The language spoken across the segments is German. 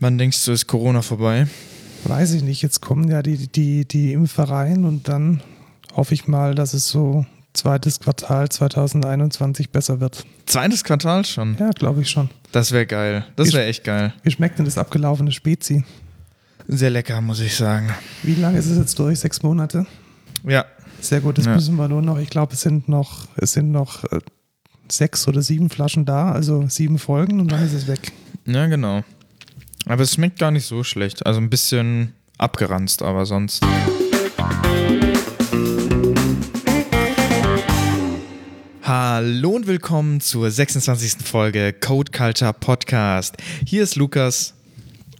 Wann denkst du, ist Corona vorbei? Weiß ich nicht. Jetzt kommen ja die, die, die Impfereien und dann hoffe ich mal, dass es so zweites Quartal 2021 besser wird. Zweites Quartal schon? Ja, glaube ich schon. Das wäre geil. Das wäre echt geil. Wie schmeckt denn das abgelaufene Spezi? Sehr lecker, muss ich sagen. Wie lange ist es jetzt durch? Sechs Monate? Ja. Sehr gut, das Ja. müssen wir nur noch. Ich glaube, es sind noch, es sind noch äh, sechs oder sieben Flaschen da, also sieben Folgen und dann ist es weg. Ja, genau. Aber es schmeckt gar nicht so schlecht. Also ein bisschen abgeranzt, aber sonst. Hallo und willkommen zur 26. Folge Code Culture Podcast. Hier ist Lukas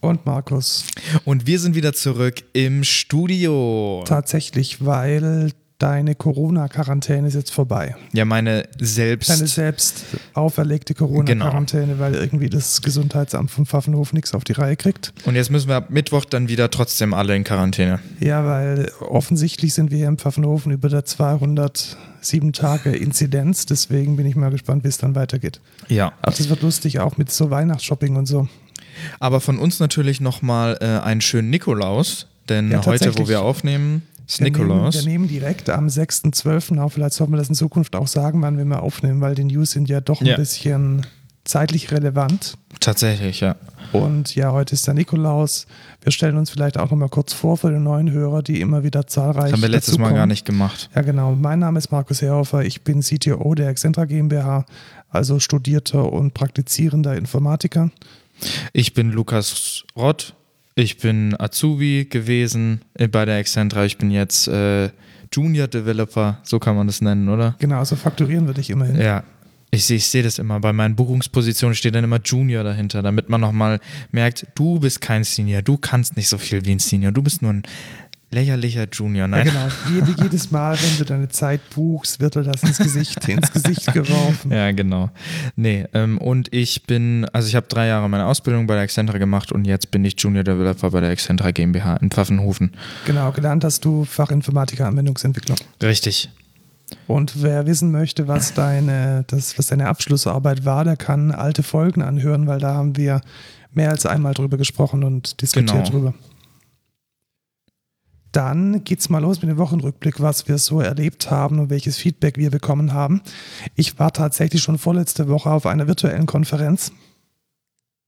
Und Markus, und wir sind wieder zurück im Studio. tatsächlich, weil deine Corona-Quarantäne ist jetzt vorbei. Ja, meine selbst. Deine selbst auferlegte Corona-Quarantäne, weil irgendwie das Gesundheitsamt von Pfaffenhof nichts auf die Reihe kriegt. Und jetzt müssen wir ab Mittwoch dann wieder trotzdem alle in Quarantäne. Ja, weil offensichtlich sind wir hier in Pfaffenhofen über der 207 Tage Inzidenz, deswegen bin ich mal gespannt, wie es dann weitergeht. Ja. Ach, das wird lustig, auch mit so Weihnachtsshopping und so. Aber von uns natürlich nochmal äh, einen schönen Nikolaus, denn Ja, heute, wo wir aufnehmen, ist Wir nehmen, Nikolaus. wir nehmen direkt am 6.12. auf. Vielleicht sollten wir das in Zukunft auch sagen, wann wir mal aufnehmen, weil die News sind ja doch ein Ja. bisschen zeitlich relevant. Tatsächlich, ja. Und ja, heute ist der Nikolaus. Wir stellen uns vielleicht auch noch mal kurz vor für die neuen Hörer, die immer wieder zahlreich Das haben wir letztes Mal gar nicht gemacht. Ja, genau. Mein Name ist Markus Herhofer. Ich bin CTO der Excentra GmbH, also studierter und praktizierender Informatiker. Ich bin Lukas Rott. Ich bin Azubi gewesen äh, bei der Excentra. Ich bin jetzt äh, Junior Developer, so kann man das nennen, oder? Genau, also fakturieren würde ich immerhin. Ja. Ich sehe seh das immer. Bei meinen Buchungspositionen steht dann immer Junior dahinter, damit man nochmal merkt, du bist kein Senior, du kannst nicht so viel wie ein Senior, du bist nur ein lächerlicher Junior. Ja, Nein. genau. Wie, wie jedes Mal, wenn du deine Zeit buchst, wird dir das ins Gesicht, ins Gesicht geworfen. Ja, genau. Nee, ähm, und ich bin, also ich habe drei Jahre meine Ausbildung bei der Excentra gemacht und jetzt bin ich Junior Developer bei der Excentra GmbH in Pfaffenhofen. Genau, gelernt hast du Fachinformatiker Anwendungsentwicklung. Richtig. Und wer wissen möchte, was deine, das, was deine Abschlussarbeit war, der kann alte Folgen anhören, weil da haben wir mehr als einmal drüber gesprochen und diskutiert Genau. drüber. Dann geht's mal los mit dem Wochenrückblick, was wir so erlebt haben und welches Feedback wir bekommen haben. Ich war tatsächlich schon vorletzte Woche auf einer virtuellen Konferenz,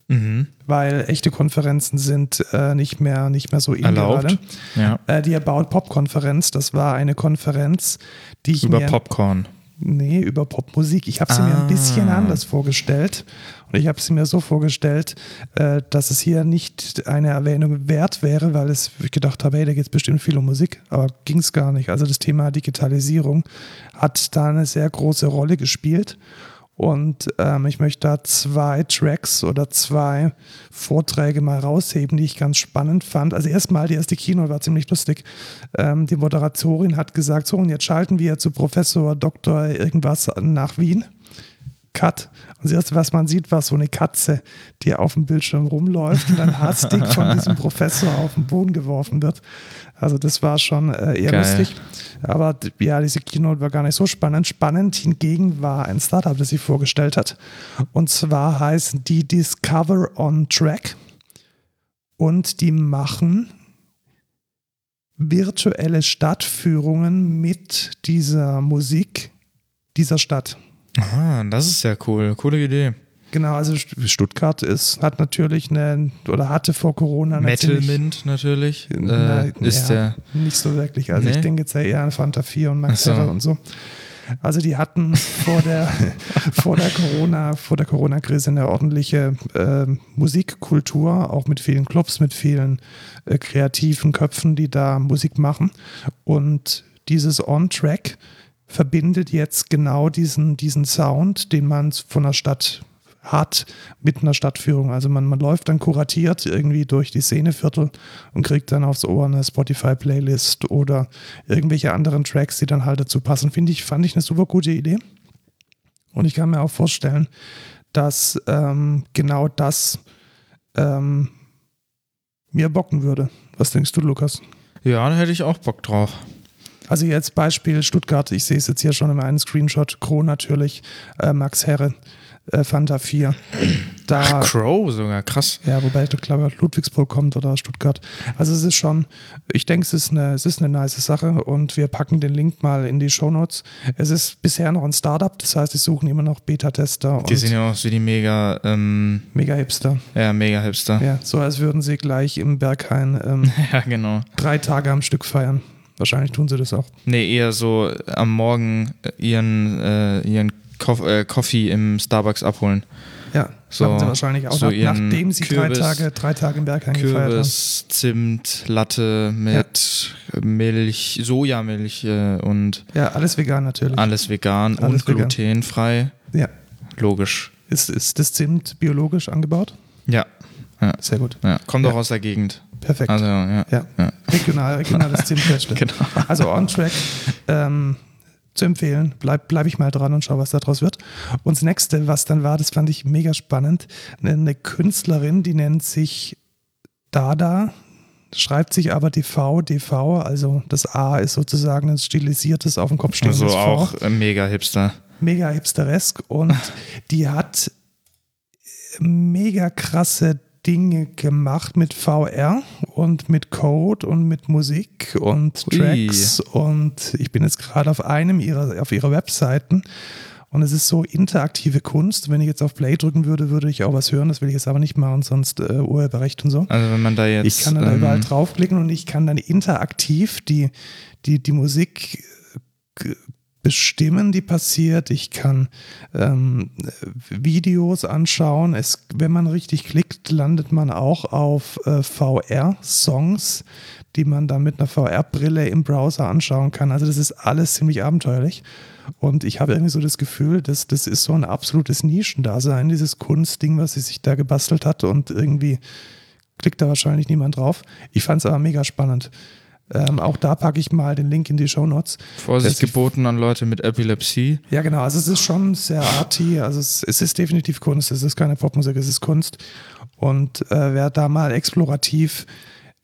Mhm. weil echte Konferenzen sind äh, nicht mehr nicht mehr so in Erlaubt. gerade. Ja. Äh, die About Pop Konferenz, das war eine Konferenz, die ich Über mir Popcorn. Nee, über Popmusik. Ich habe sie mir ein bisschen Ah. anders vorgestellt. Und ich habe sie mir so vorgestellt, äh, dass es hier nicht eine Erwähnung wert wäre, weil es, ich gedacht habe, hey, da geht es bestimmt viel um Musik, aber ging es gar nicht. Also das Thema Digitalisierung hat da eine sehr große Rolle gespielt. Und ähm, ich möchte da zwei Tracks oder zwei Vorträge mal rausheben, die ich ganz spannend fand. Also erstmal, die erste Keynote war ziemlich lustig. Ähm, die Moderatorin hat gesagt, so und jetzt schalten wir zu Professor Dr. irgendwas nach Wien. Cut. Und das erste, was man sieht, war so eine Katze, die auf dem Bildschirm rumläuft und dann hastig von diesem Professor auf den Boden geworfen wird. Also das war schon äh, eher Geil. lustig. Aber ja, diese Keynote war gar nicht so spannend. Spannend hingegen war ein Startup, das sie vorgestellt hat. Und zwar heißen die Discover on Track. Und die machen virtuelle Stadtführungen mit dieser Musik dieser Stadt. Ah, das ist ja cool. Coole Idee. Genau, also St- Stuttgart ist, hat natürlich eine, oder hatte vor Corona eine Metal Mint natürlich. Na, Äh, ist ja, der. Nicht so wirklich. Also ich Nee? denke jetzt ja eher an Fanta 4 und Max so. Und so. Also die hatten vor der, vor der Corona, vor der Corona-Krise eine ordentliche äh, Musikkultur, auch mit vielen Clubs, mit vielen äh, kreativen Köpfen, die da Musik machen. Und dieses On-Track verbindet jetzt genau diesen, diesen Sound, den man von der Stadt hat mit einer Stadtführung. Also man, man läuft dann kuratiert irgendwie durch die Szeneviertel und kriegt dann aufs Ohr eine Spotify-Playlist oder irgendwelche anderen Tracks, die dann halt dazu passen. Finde ich, fand ich eine super gute Idee. Und ich kann mir auch vorstellen, dass ähm, genau das ähm, mir bocken würde. Was denkst du, Lukas? Ja, da hätte ich auch Bock drauf. Also jetzt Beispiel Stuttgart, ich sehe es jetzt hier schon in einem Screenshot, Kro natürlich, äh, Max Herre. äh, Fanta 4. Da, Ach, Crow sogar, krass. ja, wobei ich glaube, Ludwigsburg kommt oder Stuttgart. Also es ist schon, ich denke, es ist eine, es ist eine nice Sache und wir packen den Link mal in die Shownotes. Es ist bisher noch ein Startup, das heißt, sie suchen immer noch Beta-Tester Die sehen ja aus wie die mega, ähm, Mega-Hipster. ja, mega Hipster. Ja, Ja, so als würden sie gleich im Berghain ähm, genau. drei Tage am Stück feiern. Wahrscheinlich tun sie das auch. Nee, eher so am Morgen äh, ihren, äh, ihren Koff, äh, Coffee im Starbucks abholen. Ja, So- machen sie wahrscheinlich auch, so nach, nachdem sie Kürbis- drei Tage, drei Tage im Berghain gefeiert haben. Kürbis, Zimt, Latte mit Milch, Sojamilch äh, und Ja, alles vegan natürlich. alles vegan Alles und vegan. glutenfrei. Ja. Logisch. Ist, ist das Zimt biologisch angebaut? Ja. Ja. Sehr gut. ja. Kommt Ja. auch aus der Gegend. Perfekt. Also, ja. ja. ja. Regional, regionales Zimtfeste. Genau. Also on track ähm, zu empfehlen. Bleib, bleib ich mal dran und schau, was daraus wird. Und das nächste, was dann war, das fand ich mega spannend. Eine, Künstlerin, die nennt sich Dada, schreibt sich aber DV, DV, also das A ist sozusagen ein stilisiertes auf dem Kopf stehendes Also V. auch äh, mega Hipster. mega hipsteresk und die hat mega krasse Dinge gemacht mit VR und mit Code und mit Musik und Ui. Tracks und ich bin jetzt gerade auf einem ihrer auf ihrer Webseiten und es ist so interaktive Kunst. Wenn ich jetzt auf Play drücken würde, würde ich auch was hören. Das will ich jetzt aber nicht machen, sonst äh, Urheberrecht und so. Also wenn man da jetzt. Ich kann dann da ähm, überall draufklicken und ich kann dann interaktiv die, die, die Musik äh, bestimmen, die passiert. Ich kann ähm, Videos anschauen. Es, wenn man richtig klickt, landet man auch auf äh, VR-Songs, die man dann mit einer VR-Brille im Browser anschauen kann. Also das ist alles ziemlich abenteuerlich. Und ich habe irgendwie so das Gefühl, dass das ist so ein absolutes Nischendasein, dieses Kunstding, was sie sich da gebastelt hat und irgendwie klickt da wahrscheinlich niemand drauf. Ich fand es aber mega spannend. Ähm, auch da packe ich mal den Link in die Show Notes. Vorsicht geboten an Leute mit Epilepsie. Ja, genau. Also es ist schon sehr arty. Also es, es ist definitiv Kunst. Es ist keine Popmusik, es ist Kunst. Und äh, wer da mal explorativ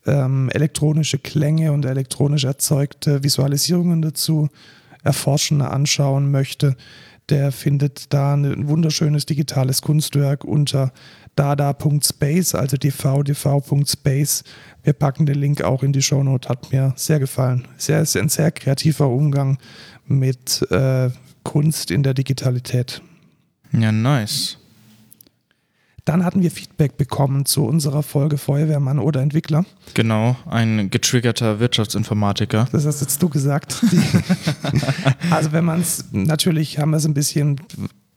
ähm, elektronische Klänge und elektronisch erzeugte Visualisierungen dazu erforschen, anschauen möchte, der findet da ein wunderschönes digitales Kunstwerk unter dada.space, also dvdv.space. Wir packen den Link auch in die Shownote, hat mir sehr gefallen. Sehr, sehr, ein sehr kreativer Umgang mit äh, Kunst in der Digitalität. Ja, nice. Dann hatten wir Feedback bekommen zu unserer Folge Feuerwehrmann oder Entwickler. Genau, ein getriggerter Wirtschaftsinformatiker. Das hast jetzt du gesagt. Also wenn man es, natürlich haben wir es ein bisschen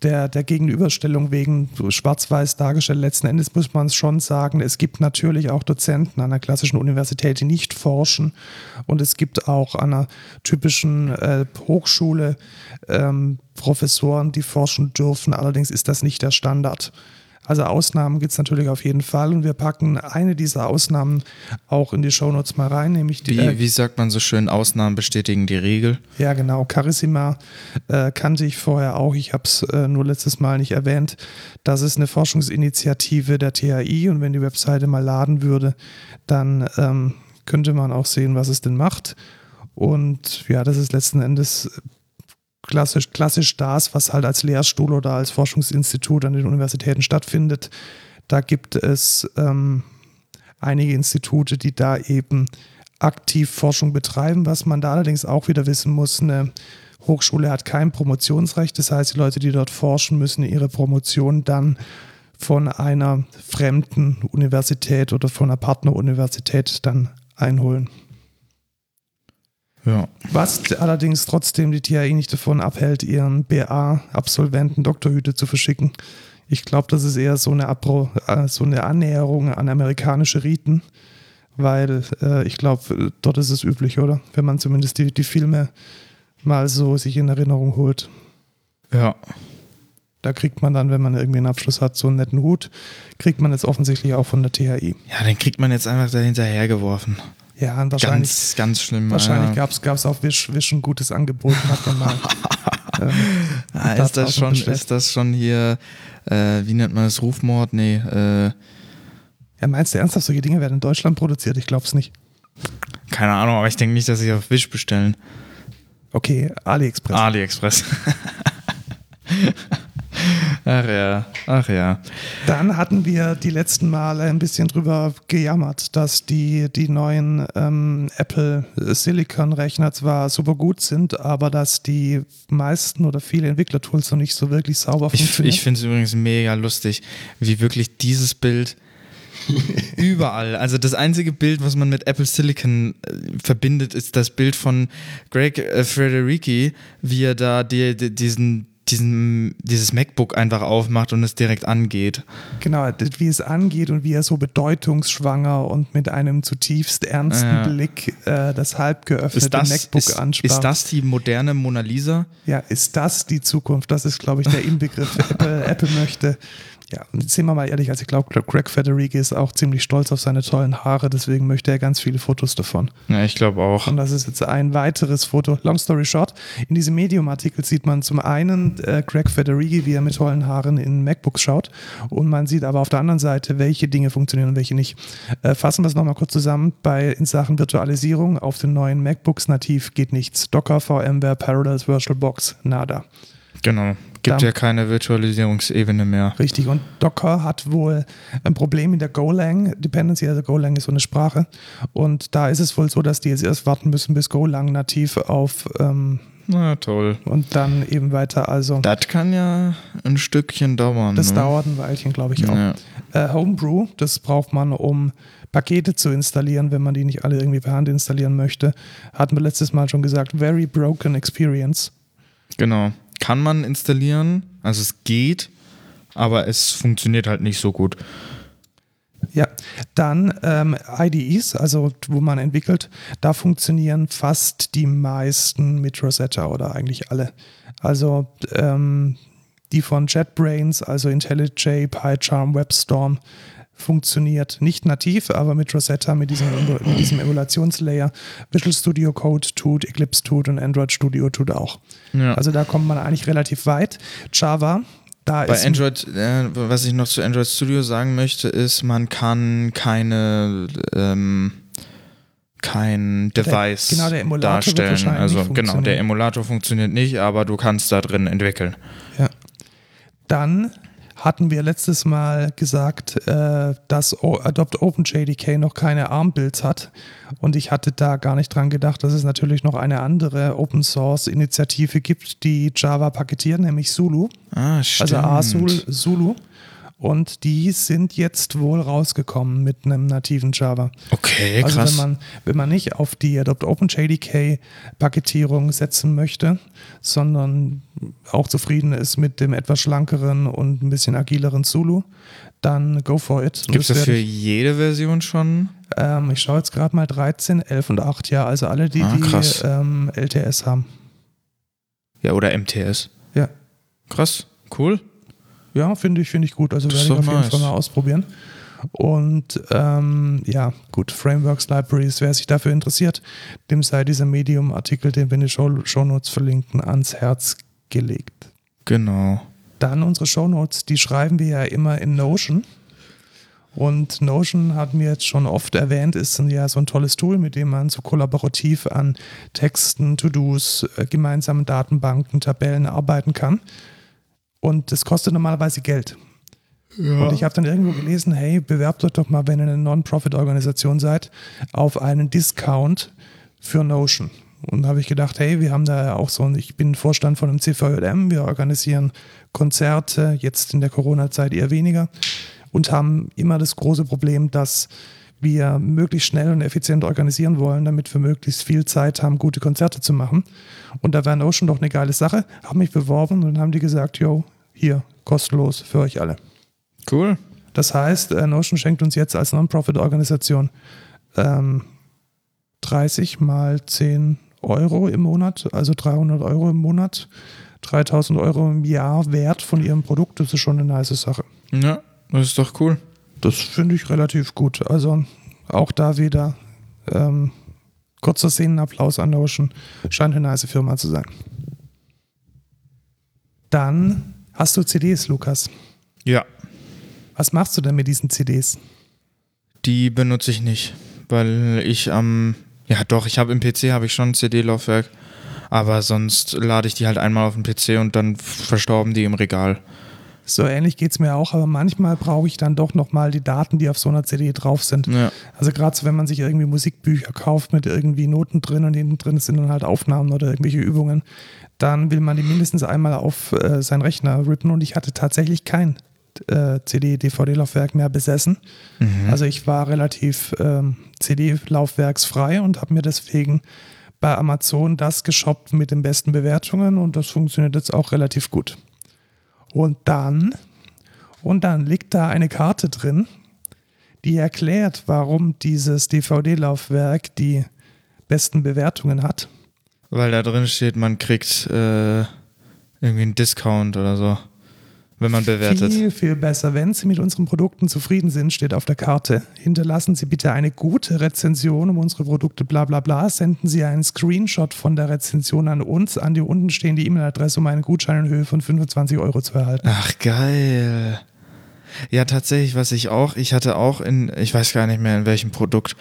der, der Gegenüberstellung wegen schwarz-weiß dargestellt. Letzten Endes muss man es schon sagen, es gibt natürlich auch Dozenten an einer klassischen Universität, die nicht forschen. Und es gibt auch an einer typischen äh, Hochschule ähm, Professoren, die forschen dürfen. Allerdings ist das nicht der Standard. Also Ausnahmen gibt es natürlich auf jeden Fall und wir packen eine dieser Ausnahmen auch in die Shownotes mal rein, nämlich die, Wie, äh, wie sagt man so schön, Ausnahmen bestätigen die Regel. ja, genau. Carissima äh, kannte ich vorher auch. Ich habe es äh, nur letztes Mal nicht erwähnt. Das ist eine Forschungsinitiative der THI und wenn die Webseite mal laden würde, dann ähm, könnte man auch sehen, was es denn macht. Und ja, das ist letzten Endes klassisch, klassisch das, was halt als Lehrstuhl oder als Forschungsinstitut an den Universitäten stattfindet. Da gibt es ähm, einige Institute, die da eben aktiv Forschung betreiben. Was man da allerdings auch wieder wissen muss, eine Hochschule hat kein Promotionsrecht. Das heißt, die Leute, die dort forschen, müssen ihre Promotion dann von einer fremden Universität oder von einer Partneruniversität dann einholen. Ja. Was allerdings trotzdem die THI nicht davon abhält, ihren BA-Absolventen Doktorhüte zu verschicken. Ich glaube, das ist eher so eine, Abro, äh, so eine Annäherung an amerikanische Riten, weil äh, ich glaube, dort ist es üblich, oder? Wenn man zumindest die, die Filme mal so sich in Erinnerung holt. Ja. Da kriegt man dann, wenn man irgendwie einen Abschluss hat, so einen netten Hut. Kriegt man jetzt offensichtlich auch von der THI. Ja, den kriegt man jetzt einfach da hinterhergeworfen. Ja, und wahrscheinlich, Ganz, ganz schlimm. wahrscheinlich ja. gab es auf Wish, Wish ein gutes Angebot. Hat man mal, ähm, Ah, da ist, das schon, bestellt. ist das schon hier, äh, wie nennt man das, Rufmord? Nee, äh, Ja, meinst du ernsthaft, solche Dinge werden in Deutschland produziert? Ich glaube es nicht. keine Ahnung, aber ich denke nicht, dass sie auf Wish bestellen. Okay, AliExpress. AliExpress. Ach ja, ach ja. Dann hatten wir die letzten Male ein bisschen drüber gejammert, dass die, die neuen ähm, Apple Silicon-Rechner zwar super gut sind, aber dass die meisten oder viele Entwicklertools noch nicht so wirklich sauber Ich, funktionieren. ich finde es übrigens mega lustig, wie wirklich dieses Bild überall, also das einzige Bild, was man mit Apple Silicon äh, verbindet, ist das Bild von Greg äh, Frederici, wie er da die, die, diesen, diesen, dieses MacBook einfach aufmacht und es direkt angeht. Genau, wie es angeht und wie er so bedeutungsschwanger und mit einem zutiefst ernsten Ja. Blick äh, das halb geöffnete das, MacBook ist, ansprach. ist das die moderne Mona Lisa? Ja, ist das die Zukunft? Das ist, glaube ich, der Inbegriff. Apple, Apple möchte. Ja, und jetzt sind wir mal ehrlich, also ich glaube, Greg Federici ist auch ziemlich stolz auf seine tollen Haare, deswegen möchte er ganz viele Fotos davon. Ja, ich glaube auch. Und das ist jetzt ein weiteres Foto. Long story short, in diesem Medium-Artikel sieht man zum einen äh, Greg Federici, wie er mit tollen Haaren in MacBooks schaut. Und man sieht aber auf der anderen Seite, welche Dinge funktionieren und welche nicht. Äh, fassen wir es nochmal kurz zusammen. Bei, in Sachen Virtualisierung auf den neuen MacBooks nativ geht nichts. Docker, VMware, Parallels, VirtualBox, nada. Genau. Gibt ja keine Virtualisierungsebene mehr. Richtig, und Docker hat wohl ein Problem in der Golang Dependency, also Golang ist so eine Sprache. Und da ist es wohl so, dass die jetzt erst warten müssen, bis Golang nativ auf ähm, Na toll. und dann eben weiter. Also Das kann ja ein Stückchen dauern. das ne? dauert ein Weilchen, glaube ich auch. Ja. Äh, Homebrew, das braucht man, um Pakete zu installieren, wenn man die nicht alle irgendwie per Hand installieren möchte. Hatten wir letztes Mal schon gesagt, very broken experience. Genau. Kann man installieren, also es geht, aber es funktioniert halt nicht so gut. Ja, dann ähm, IDEs, also wo man entwickelt, da funktionieren fast die meisten mit Rosetta oder eigentlich alle. Also ähm, die von JetBrains, also IntelliJ, PyCharm, WebStorm, funktioniert nicht nativ, aber mit Rosetta, mit diesem, mit diesem Emulationslayer. Visual Studio Code tut, Eclipse tut und Android Studio tut auch. Ja. Also da kommt man eigentlich relativ weit. Java, da Bei ist Android, äh, was ich noch zu Android Studio sagen möchte, ist, man kann keine ähm, kein Device genau, der Emulator wird darstellen. Also genau, der. Emulator funktioniert nicht, aber du kannst da drin entwickeln. Ja. Dann hatten wir letztes Mal gesagt, äh, dass o Adopt OpenJDK noch keine ARM-Builds hat. Und ich hatte da gar nicht dran gedacht, dass es natürlich noch eine andere Open-Source-Initiative gibt, die Java paketiert, nämlich Zulu. Ah, stimmt. Also ASUL Zulu. Und die sind jetzt wohl rausgekommen mit einem nativen Java. Okay, Also krass. wenn man, wenn man nicht auf die Adopt OpenJDK Paketierung setzen möchte, sondern auch zufrieden ist mit dem etwas schlankeren und ein bisschen agileren Zulu, dann go for it. Gibt es für jede Version schon? ähm, ich schaue jetzt gerade mal 13, 11 und 8, ja, also alle, die, Ah, die ähm, LTS haben. Ja, oder MTS. Ja. Krass, cool. Ja, finde ich, finde ich gut. Also werde ich auf jeden nice. Fall mal ausprobieren. Und ähm, ja, gut, Frameworks, Libraries, wer sich dafür interessiert, dem sei dieser Medium-Artikel, den wir in den Show Shownotes verlinken, ans Herz gelegt. Genau. Dann unsere Shownotes, die schreiben wir ja immer in Notion. Und Notion hatten wir jetzt schon oft erwähnt, ist ja so ein tolles Tool, mit dem man so kollaborativ an Texten, To-Dos, äh, gemeinsamen Datenbanken, Tabellen arbeiten kann. Und das kostet normalerweise Geld. Und ich habe dann irgendwo gelesen, hey, bewerbt euch doch mal, wenn ihr eine Non-Profit-Organisation seid, auf einen Discount für Notion. Und da habe ich gedacht, hey, wir haben da ja auch so, ein- ich bin Vorstand von einem CVJM, wir organisieren Konzerte, jetzt in der Corona-Zeit eher weniger und haben immer das große Problem, dass wir möglichst schnell und effizient organisieren wollen, damit wir möglichst viel Zeit haben, gute Konzerte zu machen. Und da wäre Notion doch eine geile Sache. Haben mich beworben und dann haben die gesagt, yo, hier, kostenlos für euch alle. Cool. Das heißt, äh, Notion schenkt uns jetzt als Non-Profit-Organisation ähm, 30 mal 10 Euro im Monat, also 300 Euro im Monat, 3000 Euro im Jahr Wert von ihrem Produkt. Das ist schon eine nice Sache. Ja, das ist doch cool. Das finde ich relativ gut. Also auch da wieder ähm, kurzer Szenenapplaus an Notion. Scheint eine nice Firma zu sein. Dann hast du CDs, Lukas. Ja, Was machst du denn mit diesen CDs? die benutze ich nicht, weil ich am, ja doch, ich habe im PC habe ich schon ein CD-Laufwerk, aber sonst lade ich die halt einmal auf den PC und dann verstorben die im Regal. So ähnlich geht es mir auch, aber manchmal brauche ich dann doch nochmal die Daten, die auf so einer CD drauf sind. Ja. Also gerade so, wenn man sich irgendwie Musikbücher kauft mit irgendwie Noten drin und hinten drin sind dann halt Aufnahmen oder irgendwelche Übungen, dann will man die mindestens einmal auf äh, seinen Rechner rippen und ich hatte tatsächlich kein äh, CD-DVD-Laufwerk mehr besessen. Mhm. Also ich war relativ ähm, CD-laufwerksfrei und habe mir deswegen bei Amazon das geshoppt mit den besten Bewertungen und das funktioniert jetzt auch relativ gut. Und dann, und dann liegt da eine Karte drin, die erklärt, warum dieses DVD-Laufwerk die besten Bewertungen hat. Weil da drin steht, man kriegt äh, irgendwie einen Discount oder so, wenn man bewertet. Viel, viel besser. Wenn Sie mit unseren Produkten zufrieden sind, steht auf der Karte. Hinterlassen Sie bitte eine gute Rezension um unsere Produkte, bla bla bla. Senden Sie einen Screenshot von der Rezension an uns, an die unten stehende E-Mail-Adresse, um einen Gutschein in Höhe von 25 Euro zu erhalten. Ach, geil. Ja, tatsächlich, was ich auch, ich hatte auch in, ich weiß gar nicht mehr in welchem Produkt,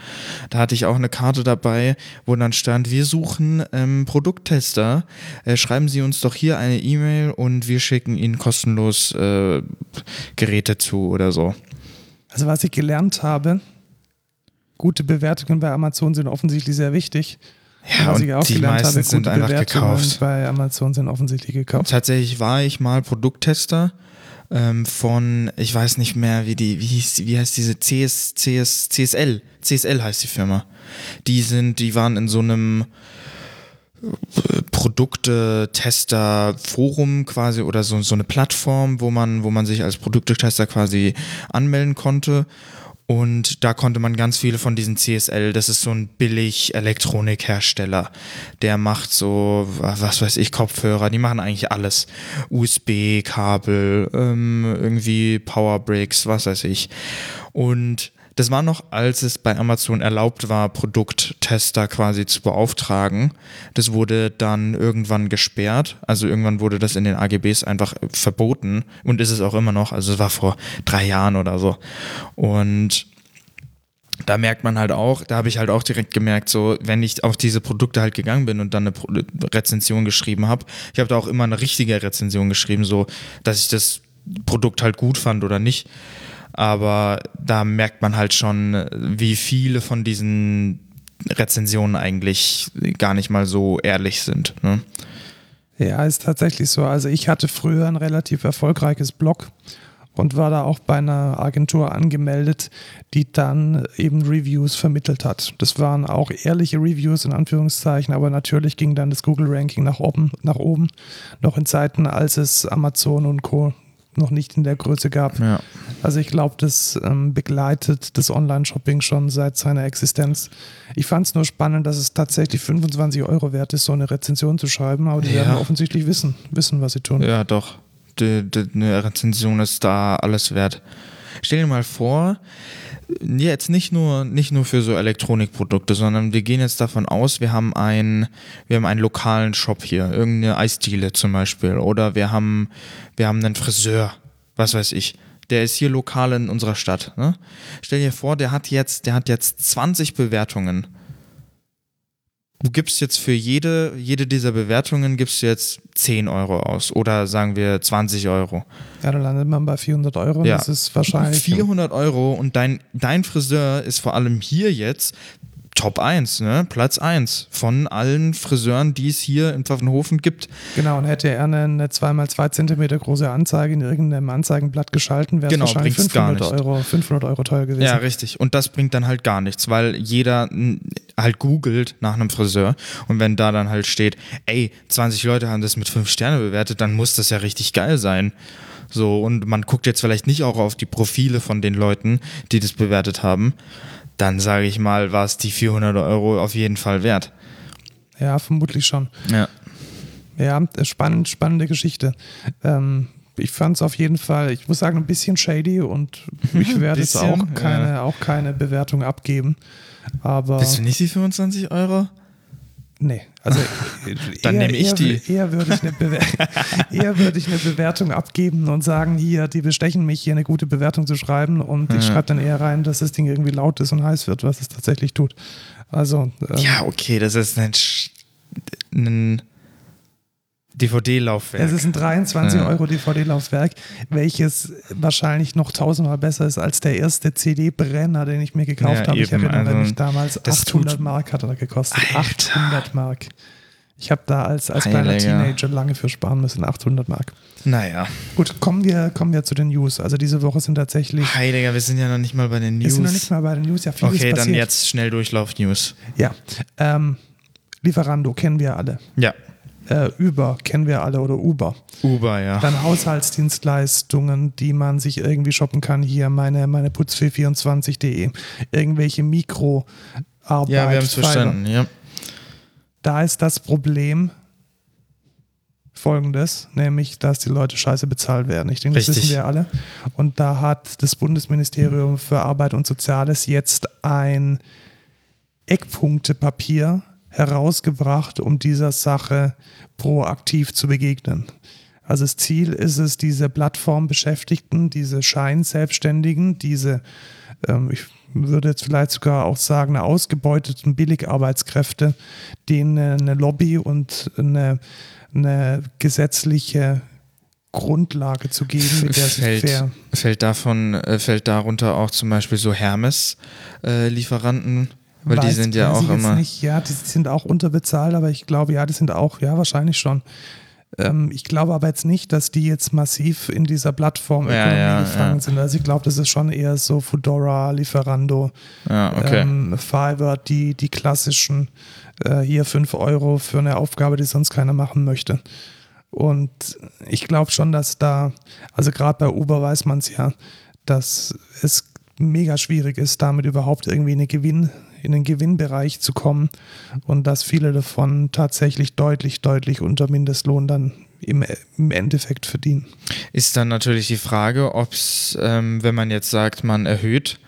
da hatte ich auch eine Karte dabei, wo dann stand, wir suchen ähm, Produkttester, äh, schreiben Sie uns doch hier eine E-Mail und wir schicken Ihnen kostenlos äh, Geräte zu oder so. Also was ich gelernt habe, gute Bewertungen bei Amazon sind offensichtlich sehr wichtig. Ja, was und ich auch die gelernt meisten habe, sind einfach Bewertungen gekauft. bei Amazon sind offensichtlich gekauft. Tatsächlich war ich mal Produkttester ähm, von, ich weiß nicht mehr, wie die, wie hieß, wie heißt diese CS, CS, CSL, CSL heißt die Firma. Die sind, die waren in so einem äh, Produkte-Tester-Forum quasi oder so, so eine Plattform, wo man, wo man sich als Produktetester quasi anmelden konnte. Und da konnte man ganz viele von diesen CSL, das ist so ein billig Elektronikhersteller, der macht so, was weiß ich, Kopfhörer, die machen eigentlich alles. USB-Kabel, ähm, irgendwie Powerbricks, was weiß ich. Und das war noch, als es bei Amazon erlaubt war, Produkttester quasi zu beauftragen. Das wurde dann irgendwann gesperrt. Also irgendwann wurde das in den AGBs einfach verboten und ist es auch immer noch. Also es war vor drei Jahren oder so. Und da merkt man halt auch, da habe ich halt auch direkt gemerkt, so wenn ich auf diese Produkte halt gegangen bin und dann eine Rezension geschrieben habe, ich habe da auch immer eine richtige Rezension geschrieben, so dass ich das Produkt halt gut fand oder nicht. Aber da merkt man halt schon, wie viele von diesen Rezensionen eigentlich gar nicht mal so ehrlich sind. Ne? Ja, ist tatsächlich so. Also ich hatte früher ein relativ erfolgreiches Blog und war da auch bei einer Agentur angemeldet, die dann eben Reviews vermittelt hat. Das waren auch ehrliche Reviews in Anführungszeichen, aber natürlich ging dann das Google-Ranking nach oben, nach oben, noch in Zeiten, als es Amazon und Co. noch nicht in der Größe gab. Ja. Also ich glaube, das ähm, begleitet das Online-Shopping schon seit seiner Existenz. Ich fand es nur spannend, dass es tatsächlich 25 Euro wert ist, so eine Rezension zu schreiben, aber die Ja. werden offensichtlich wissen, wissen, was sie tun. Ja, doch. Die, die, eine Rezension ist da alles wert. Stell dir mal vor, jetzt nicht nur, nicht nur für so Elektronikprodukte, sondern wir gehen jetzt davon aus, wir haben, ein, wir haben einen lokalen Shop hier, irgendeine Eisdiele zum Beispiel, oder wir haben, wir haben einen Friseur, was weiß ich. Der ist hier lokal in unserer Stadt. Ne? Stell dir vor, der hat jetzt, der hat jetzt 20 Bewertungen. Du gibst jetzt für jede, jede dieser Bewertungen gibst du jetzt 10 Euro aus oder sagen wir 20 Euro. Ja, dann landet man bei 400 Euro. Ja. Das ist wahrscheinlich. 400 Euro und dein, dein Friseur ist vor allem hier jetzt Top 1, ne? Platz 1 von allen Friseuren, die es hier in Pfaffenhofen gibt. Genau, und hätte er eine, eine 2x2 Zentimeter große Anzeige in irgendeinem Anzeigenblatt geschalten, wäre es Genau, wahrscheinlich bringt's gar 500 nicht. Euro, 500 Euro teuer gewesen. Ja, richtig. Und das bringt dann halt gar nichts, weil jeder halt googelt nach einem Friseur und wenn da dann halt steht, ey, 20 Leute haben das mit 5 Sterne bewertet, dann muss das ja richtig geil sein. So, und man guckt jetzt vielleicht nicht auch auf die Profile von den Leuten, die das bewertet haben. Dann sage ich mal, war es die 400 Euro auf jeden Fall wert. ja, vermutlich schon. Ja. Ja, spannend, spannende Geschichte. Ähm, ich fand es auf jeden Fall, ich muss sagen, ein bisschen shady und ich werde jetzt auch keine, ja. auch keine Bewertung abgeben. Aber Bist du nicht die 25 Euro? nee, also Dann eher, nehme ich eher, die. Eher würde ich, eine eher würde ich eine Bewertung abgeben und sagen, hier, die bestechen mich, hier eine gute Bewertung zu schreiben und ich Ja. schreibe dann eher rein, dass das Ding irgendwie laut ist und heiß wird, was es tatsächlich tut. Also, ähm, Ja, okay, das ist ein, ein DVD-Laufwerk. Es ist ein 23 Ja. Euro DVD-Laufwerk, welches wahrscheinlich noch tausendmal besser ist als der erste CD-Brenner, den ich mir gekauft Ja, habe. Ich erinnere also, mich damals, das 800 tut- Mark hat er gekostet. Alter. 800 Mark. Ich habe da als, als kleiner. Teenager lange für sparen müssen, 800 Mark. Naja. Gut, kommen wir, kommen wir zu den News. Also diese Woche sind tatsächlich, Heiliger, wir sind ja noch nicht mal bei den wir News. sind noch nicht mal bei den News, ja vieles okay, dann passiert. jetzt schnell Durchlauf-News. Ja, ähm, Lieferando kennen wir alle. Ja. Äh, Uber kennen wir alle oder Uber. Uber, ja. Dann Haushaltsdienstleistungen, die man sich irgendwie shoppen kann. Hier meine, meine putzfee24.de. Irgendwelche Mikroarbeit. ja, wir haben es verstanden, ja. Da ist das Problem folgendes, nämlich, dass die Leute scheiße bezahlt werden. Ich denke, das Richtig. wissen wir alle. Und da hat das Bundesministerium für Arbeit und Soziales jetzt ein Eckpunktepapier herausgebracht, um dieser Sache proaktiv zu begegnen. Also das Ziel ist es, diese Plattformbeschäftigten, diese Scheinselbstständigen, diese, ähm, ich würde jetzt vielleicht sogar auch sagen, ausgebeuteten Billigarbeitskräfte, denen eine Lobby und eine, eine gesetzliche Grundlage zu geben, mit der sie fällt, fair fällt davon, äh, fällt darunter auch zum Beispiel so Hermes-Lieferanten, weil die sind ja auch immer. Nicht, ja, die sind auch unterbezahlt, aber ich glaube, ja, die sind auch, ja, wahrscheinlich schon. Ähm, ich glaube aber jetzt nicht, dass die jetzt massiv in dieser Plattformökonomie Ja, ja, gefangen ja. sind. Also ich glaube, das ist schon eher so Fedora, Lieferando, okay. ähm, Fiverr, die, die klassischen, äh, hier 5 Euro für eine Aufgabe, die sonst keiner machen möchte. Und ich glaube schon, dass da, also gerade bei Uber weiß man es ja, dass es mega schwierig ist, damit überhaupt irgendwie in, eine Gewinn, in den Gewinnbereich zu kommen und dass viele davon tatsächlich deutlich, deutlich unter Mindestlohn dann im, im Endeffekt verdienen. Ist dann natürlich die Frage, ob es, ähm, wenn man jetzt sagt, man erhöht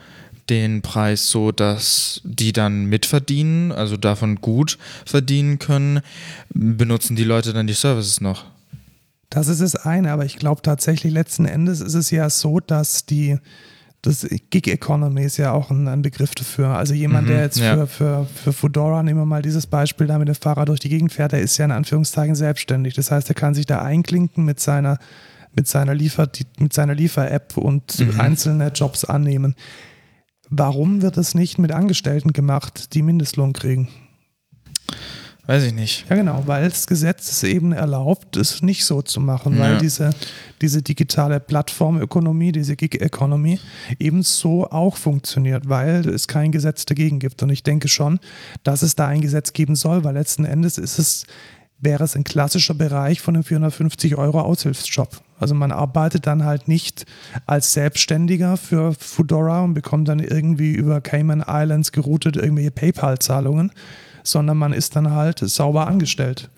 den Preis so, dass die dann mitverdienen, also davon gut verdienen können, benutzen die Leute dann die Services noch? Das ist das eine, aber ich glaube tatsächlich letzten Endes ist es ja so, dass die das Gig Economy ist ja auch ein, ein Begriff dafür. Also jemand, Mhm, der jetzt ja. für, für, für Fedora, nehmen wir mal dieses Beispiel, da mit dem Fahrrad durch die Gegend fährt, der ist ja in Anführungszeichen selbstständig. Das heißt, er kann sich da einklinken mit seiner, mit seiner Liefer, mit seiner Liefer-App und Mhm. einzelne Jobs annehmen. Warum wird es nicht mit Angestellten gemacht, die Mindestlohn kriegen? Weiß ich nicht. Ja, genau, weil das Gesetz es eben erlaubt, es nicht so zu machen, weil Ja. diese, diese digitale Plattformökonomie, diese Gig-Economy eben so auch funktioniert, weil es kein Gesetz dagegen gibt. Und ich denke schon, dass es da ein Gesetz geben soll, weil letzten Endes ist es, wäre es ein klassischer Bereich von einem 450 Euro Aushilfsjob. Also man arbeitet dann halt nicht als Selbstständiger für Fedora und bekommt dann irgendwie über Cayman Islands geroutet irgendwelche PayPal-Zahlungen, sondern man ist dann halt sauber angestellt.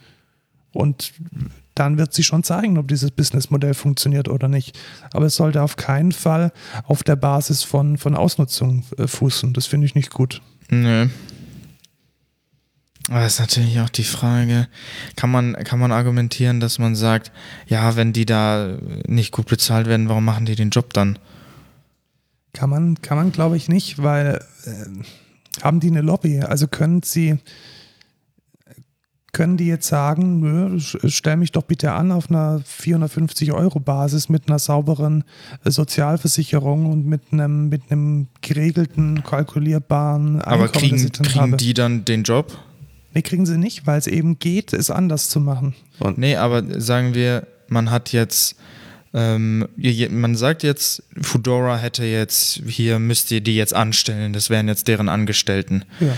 Und dann wird sich schon zeigen, ob dieses Businessmodell funktioniert oder nicht. Aber es sollte auf keinen Fall auf der Basis von, von Ausnutzung äh, fußen. Das finde ich nicht gut. Nö. Aber das ist natürlich auch die Frage, kann man, kann man argumentieren, dass man sagt, ja, wenn die da nicht gut bezahlt werden, warum machen die den Job dann? Kann man, kann man glaube ich, nicht, weil äh, haben die eine Lobby? Also können sie, können die jetzt sagen, nö, stell mich doch bitte an auf einer 450 Euro Basis mit einer sauberen äh, Sozialversicherung und mit einem, mit einem geregelten, kalkulierbaren Aber Einkommen, das kriegen, ich dann kriegen habe. die dann den Job? Nee, kriegen sie nicht, weil es eben geht, es anders zu machen. Und Nee, aber sagen wir, man hat jetzt, ähm, man sagt jetzt, Fedora hätte jetzt, hier müsst ihr die jetzt anstellen, das wären jetzt deren Angestellten. ja,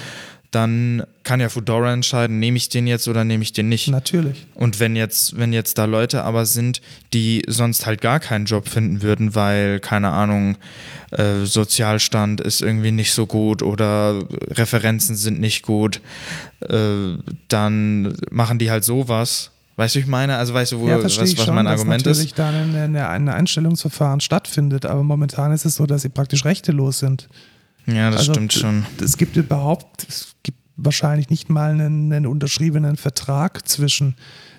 Dann kann ja Fedora entscheiden, nehme ich den jetzt oder nehme ich den nicht. natürlich. Und wenn jetzt, wenn jetzt da Leute aber sind, die sonst halt gar keinen Job finden würden, weil, keine Ahnung, äh, Sozialstand ist irgendwie nicht so gut oder Referenzen sind nicht gut, äh, dann machen die halt sowas. Weißt du, ich meine? Also weißt du, wo, ja, was, ich was schon, mein dass Argument natürlich ist? da ein eine, eine Einstellungsverfahren stattfindet, aber momentan ist es so, dass sie praktisch rechtelos sind. Ja, das Also, stimmt schon. Es gibt überhaupt, es gibt wahrscheinlich nicht mal einen, einen unterschriebenen Vertrag zwischen,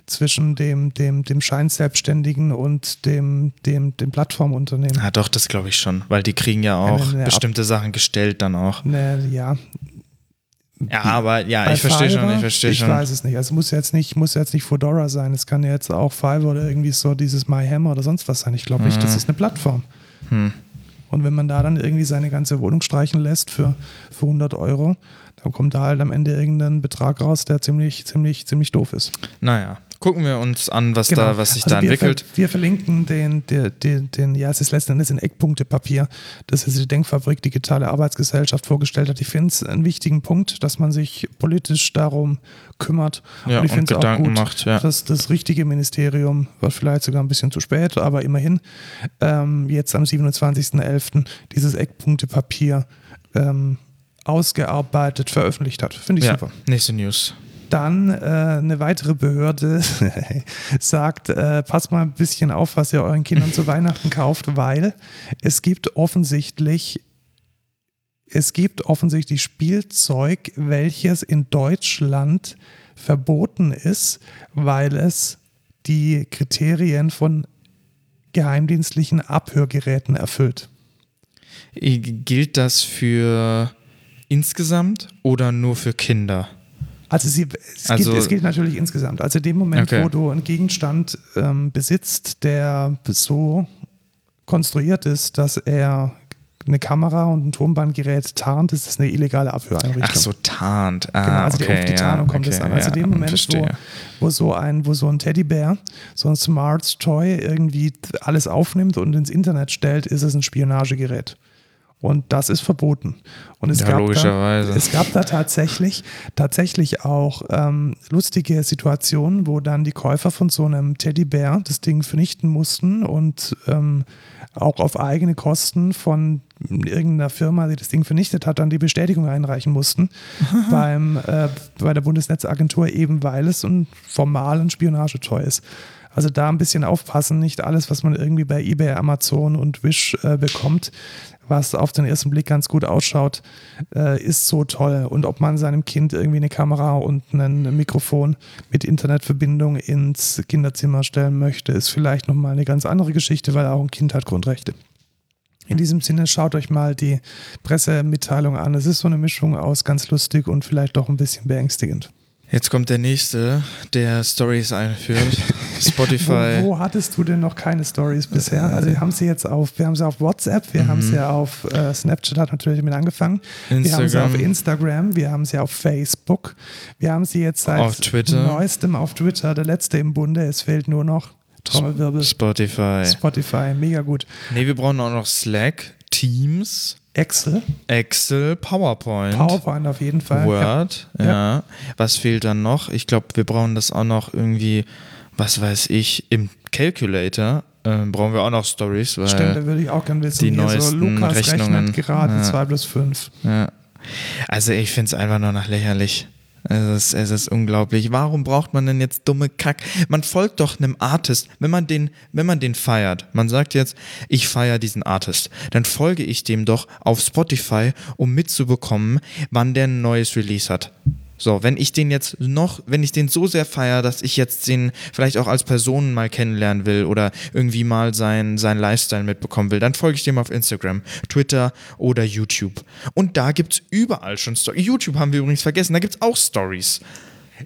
zwischen dem, dem, dem Scheinselbstständigen und dem, dem, dem Plattformunternehmen. Ja, doch, das glaube ich schon, weil die kriegen ja auch Eine- eine Ab- bestimmte Sachen gestellt dann auch. Ne, ja, Ja, aber ja, ich verstehe schon, ich verstehe Ich schon. weiß es nicht. Also es muss jetzt nicht, muss jetzt nicht Fedora sein. Es kann jetzt auch Fiverr oder irgendwie so dieses MyHammer oder sonst was sein. Ich glaube nicht, Mhm. das ist eine Plattform. Hm. Und wenn man da dann irgendwie seine ganze Wohnung streichen lässt für, für 100 Euro, dann kommt da halt am Ende irgendein Betrag raus, der ziemlich, ziemlich, ziemlich doof ist. Naja, gucken wir uns an, was da, was sich Also da wir entwickelt. Ver, wir verlinken den, den, den, den, ja, es ist letzten Endes ein Eckpunktepapier, das ist die Denkfabrik Digitale Arbeitsgesellschaft vorgestellt hat. Ich finde es einen wichtigen Punkt, dass man sich politisch darum kümmert. Ja, und ich finde es auch Gedanken gut, macht, ja. dass das richtige Ministerium, war vielleicht sogar ein bisschen zu spät, aber immerhin, ähm, jetzt am 27.11. dieses Eckpunktepapier ähm, ausgearbeitet, veröffentlicht hat. Finde ich Ja, super. nächste News. Dann äh, eine weitere Behörde sagt, äh, passt mal ein bisschen auf, was ihr euren Kindern zu Weihnachten kauft, weil es gibt offensichtlich es gibt offensichtlich Spielzeug, welches in Deutschland verboten ist, weil es die Kriterien von geheimdienstlichen Abhörgeräten erfüllt. I- Gilt das für insgesamt oder nur für Kinder? Also, sie, es, Also- gilt, es gilt natürlich insgesamt. Also in dem Moment, Okay. wo du einen Gegenstand ähm, besitzt, der so konstruiert ist, dass er eine Kamera und ein Tonbandgerät tarnt, ist das eine illegale Abhöreinrichtung. Ach so, tarnt. Ah, Genau, also die, okay, auf die Tarnung ja, kommt es okay, an. Also ja, in dem Moment, wo, wo, so ein, wo so ein Teddybär, so ein Smart Toy irgendwie alles aufnimmt und ins Internet stellt, ist es ein Spionagegerät. Und das ist verboten. Und es, Ja, gab. Da, es gab da tatsächlich, tatsächlich auch ähm, lustige Situationen, wo dann die Käufer von so einem Teddybär das Ding vernichten mussten und ähm, auch auf eigene Kosten von irgendeiner Firma, die das Ding vernichtet hat, dann die Bestätigung einreichen mussten beim, äh, bei der Bundesnetzagentur, eben weil es ein formal ein Spionagetoy ist. Also da ein bisschen aufpassen, nicht alles, was man irgendwie bei eBay, Amazon und Wish äh, bekommt, was auf den ersten Blick ganz gut ausschaut, äh, ist so toll. Und ob man seinem Kind irgendwie eine Kamera und ein Mikrofon mit Internetverbindung ins Kinderzimmer stellen möchte, ist vielleicht nochmal eine ganz andere Geschichte, weil auch ein Kind hat Grundrechte. In diesem Sinne schaut euch mal die Pressemitteilung an. Es ist so eine Mischung aus ganz lustig und vielleicht doch ein bisschen beängstigend. Jetzt kommt der nächste, der Stories einführt. Spotify. Wo, wo hattest du denn noch keine Stories bisher? Also wir haben sie jetzt auf, wir haben sie auf WhatsApp, wir haben Mhm. sie auf äh, Snapchat hat natürlich mit angefangen. Wir haben sie auf Instagram. Instagram, wir haben sie auf Facebook, wir haben sie jetzt seit Auf Twitter. neuestem auf Twitter, der letzte im Bunde. Es fehlt nur noch Trommelwirbel, Spotify. Spotify, mega gut. Nee, wir brauchen auch noch Slack, Teams, Excel, Excel, PowerPoint. PowerPoint auf jeden Fall. Word, ja. Ja. Was fehlt dann noch? Ich glaube, wir brauchen das auch noch irgendwie, was weiß ich, im Calculator äh, brauchen wir auch noch Stories, weil Stimmt, da würde ich auch gerne wissen. die Hier so, neuesten Lukas Rechnungen. rechnet gerade Ja. 2 plus 5. ja. Also ich finde es einfach nur noch lächerlich. Es ist, es ist unglaublich. Warum braucht man denn jetzt dumme Kack? Man folgt doch einem Artist, wenn man den, wenn man den feiert. Man sagt jetzt, ich feiere diesen Artist. Dann folge ich dem doch auf Spotify, um mitzubekommen, wann der ein neues Release hat. So, wenn ich den jetzt noch, wenn ich den so sehr feiere, dass ich jetzt den vielleicht auch als Person mal kennenlernen will oder irgendwie mal sein, sein Lifestyle mitbekommen will, dann folge ich dem auf Instagram, Twitter oder YouTube. Und da gibt's überall schon Stories. YouTube haben wir übrigens vergessen, da gibt's auch Stories.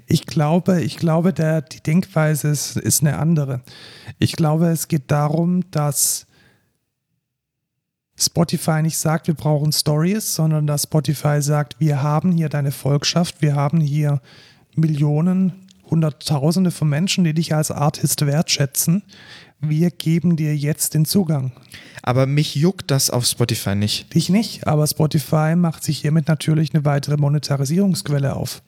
Ich glaube, ich glaube, der, die Denkweise ist, ist eine andere. Ich glaube, es geht darum, dass Spotify nicht sagt, wir brauchen Stories, sondern dass Spotify sagt, wir haben hier deine Volkschaft, wir haben hier Millionen, Hunderttausende von Menschen, die dich als Artist wertschätzen. Wir geben dir jetzt den Zugang. Aber mich juckt das auf Spotify nicht. Dich nicht, aber Spotify macht sich hiermit natürlich eine weitere Monetarisierungsquelle auf.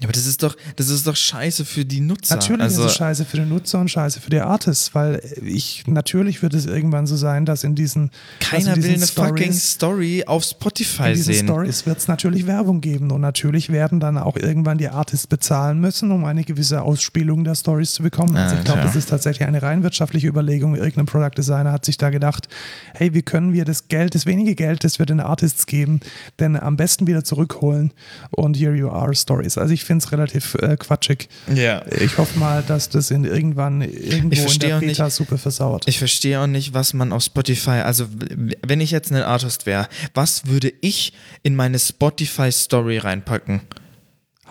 Ja, aber das ist doch, das ist doch scheiße für die Nutzer. Natürlich also, ist es scheiße für den Nutzer und scheiße für die Artists, weil ich natürlich wird es irgendwann so sein, dass in diesen keiner dass in will diesen eine fucking Stories- Story auf Spotify in diesen sehen. Stories wird es natürlich Werbung geben und natürlich werden dann auch irgendwann die Artists bezahlen müssen, um eine gewisse Ausspielung der Stories zu bekommen. Also Ah, ich glaube, das ist tatsächlich eine rein wirtschaftliche Überlegung. Irgendein Product Designer hat sich da gedacht, hey, wie können wir das Geld, das wenige Geld, das wir den Artists geben, denn am besten wieder zurückholen und here you are Stories. Also ich finde es relativ äh, quatschig. Ja. Ich hoffe mal, dass das in irgendwann irgendwo in verstehe der Beta-Suppe versauert. Ich verstehe auch nicht, was man auf Spotify, also wenn ich jetzt ein Artist wäre, was würde ich in meine Spotify Story reinpacken?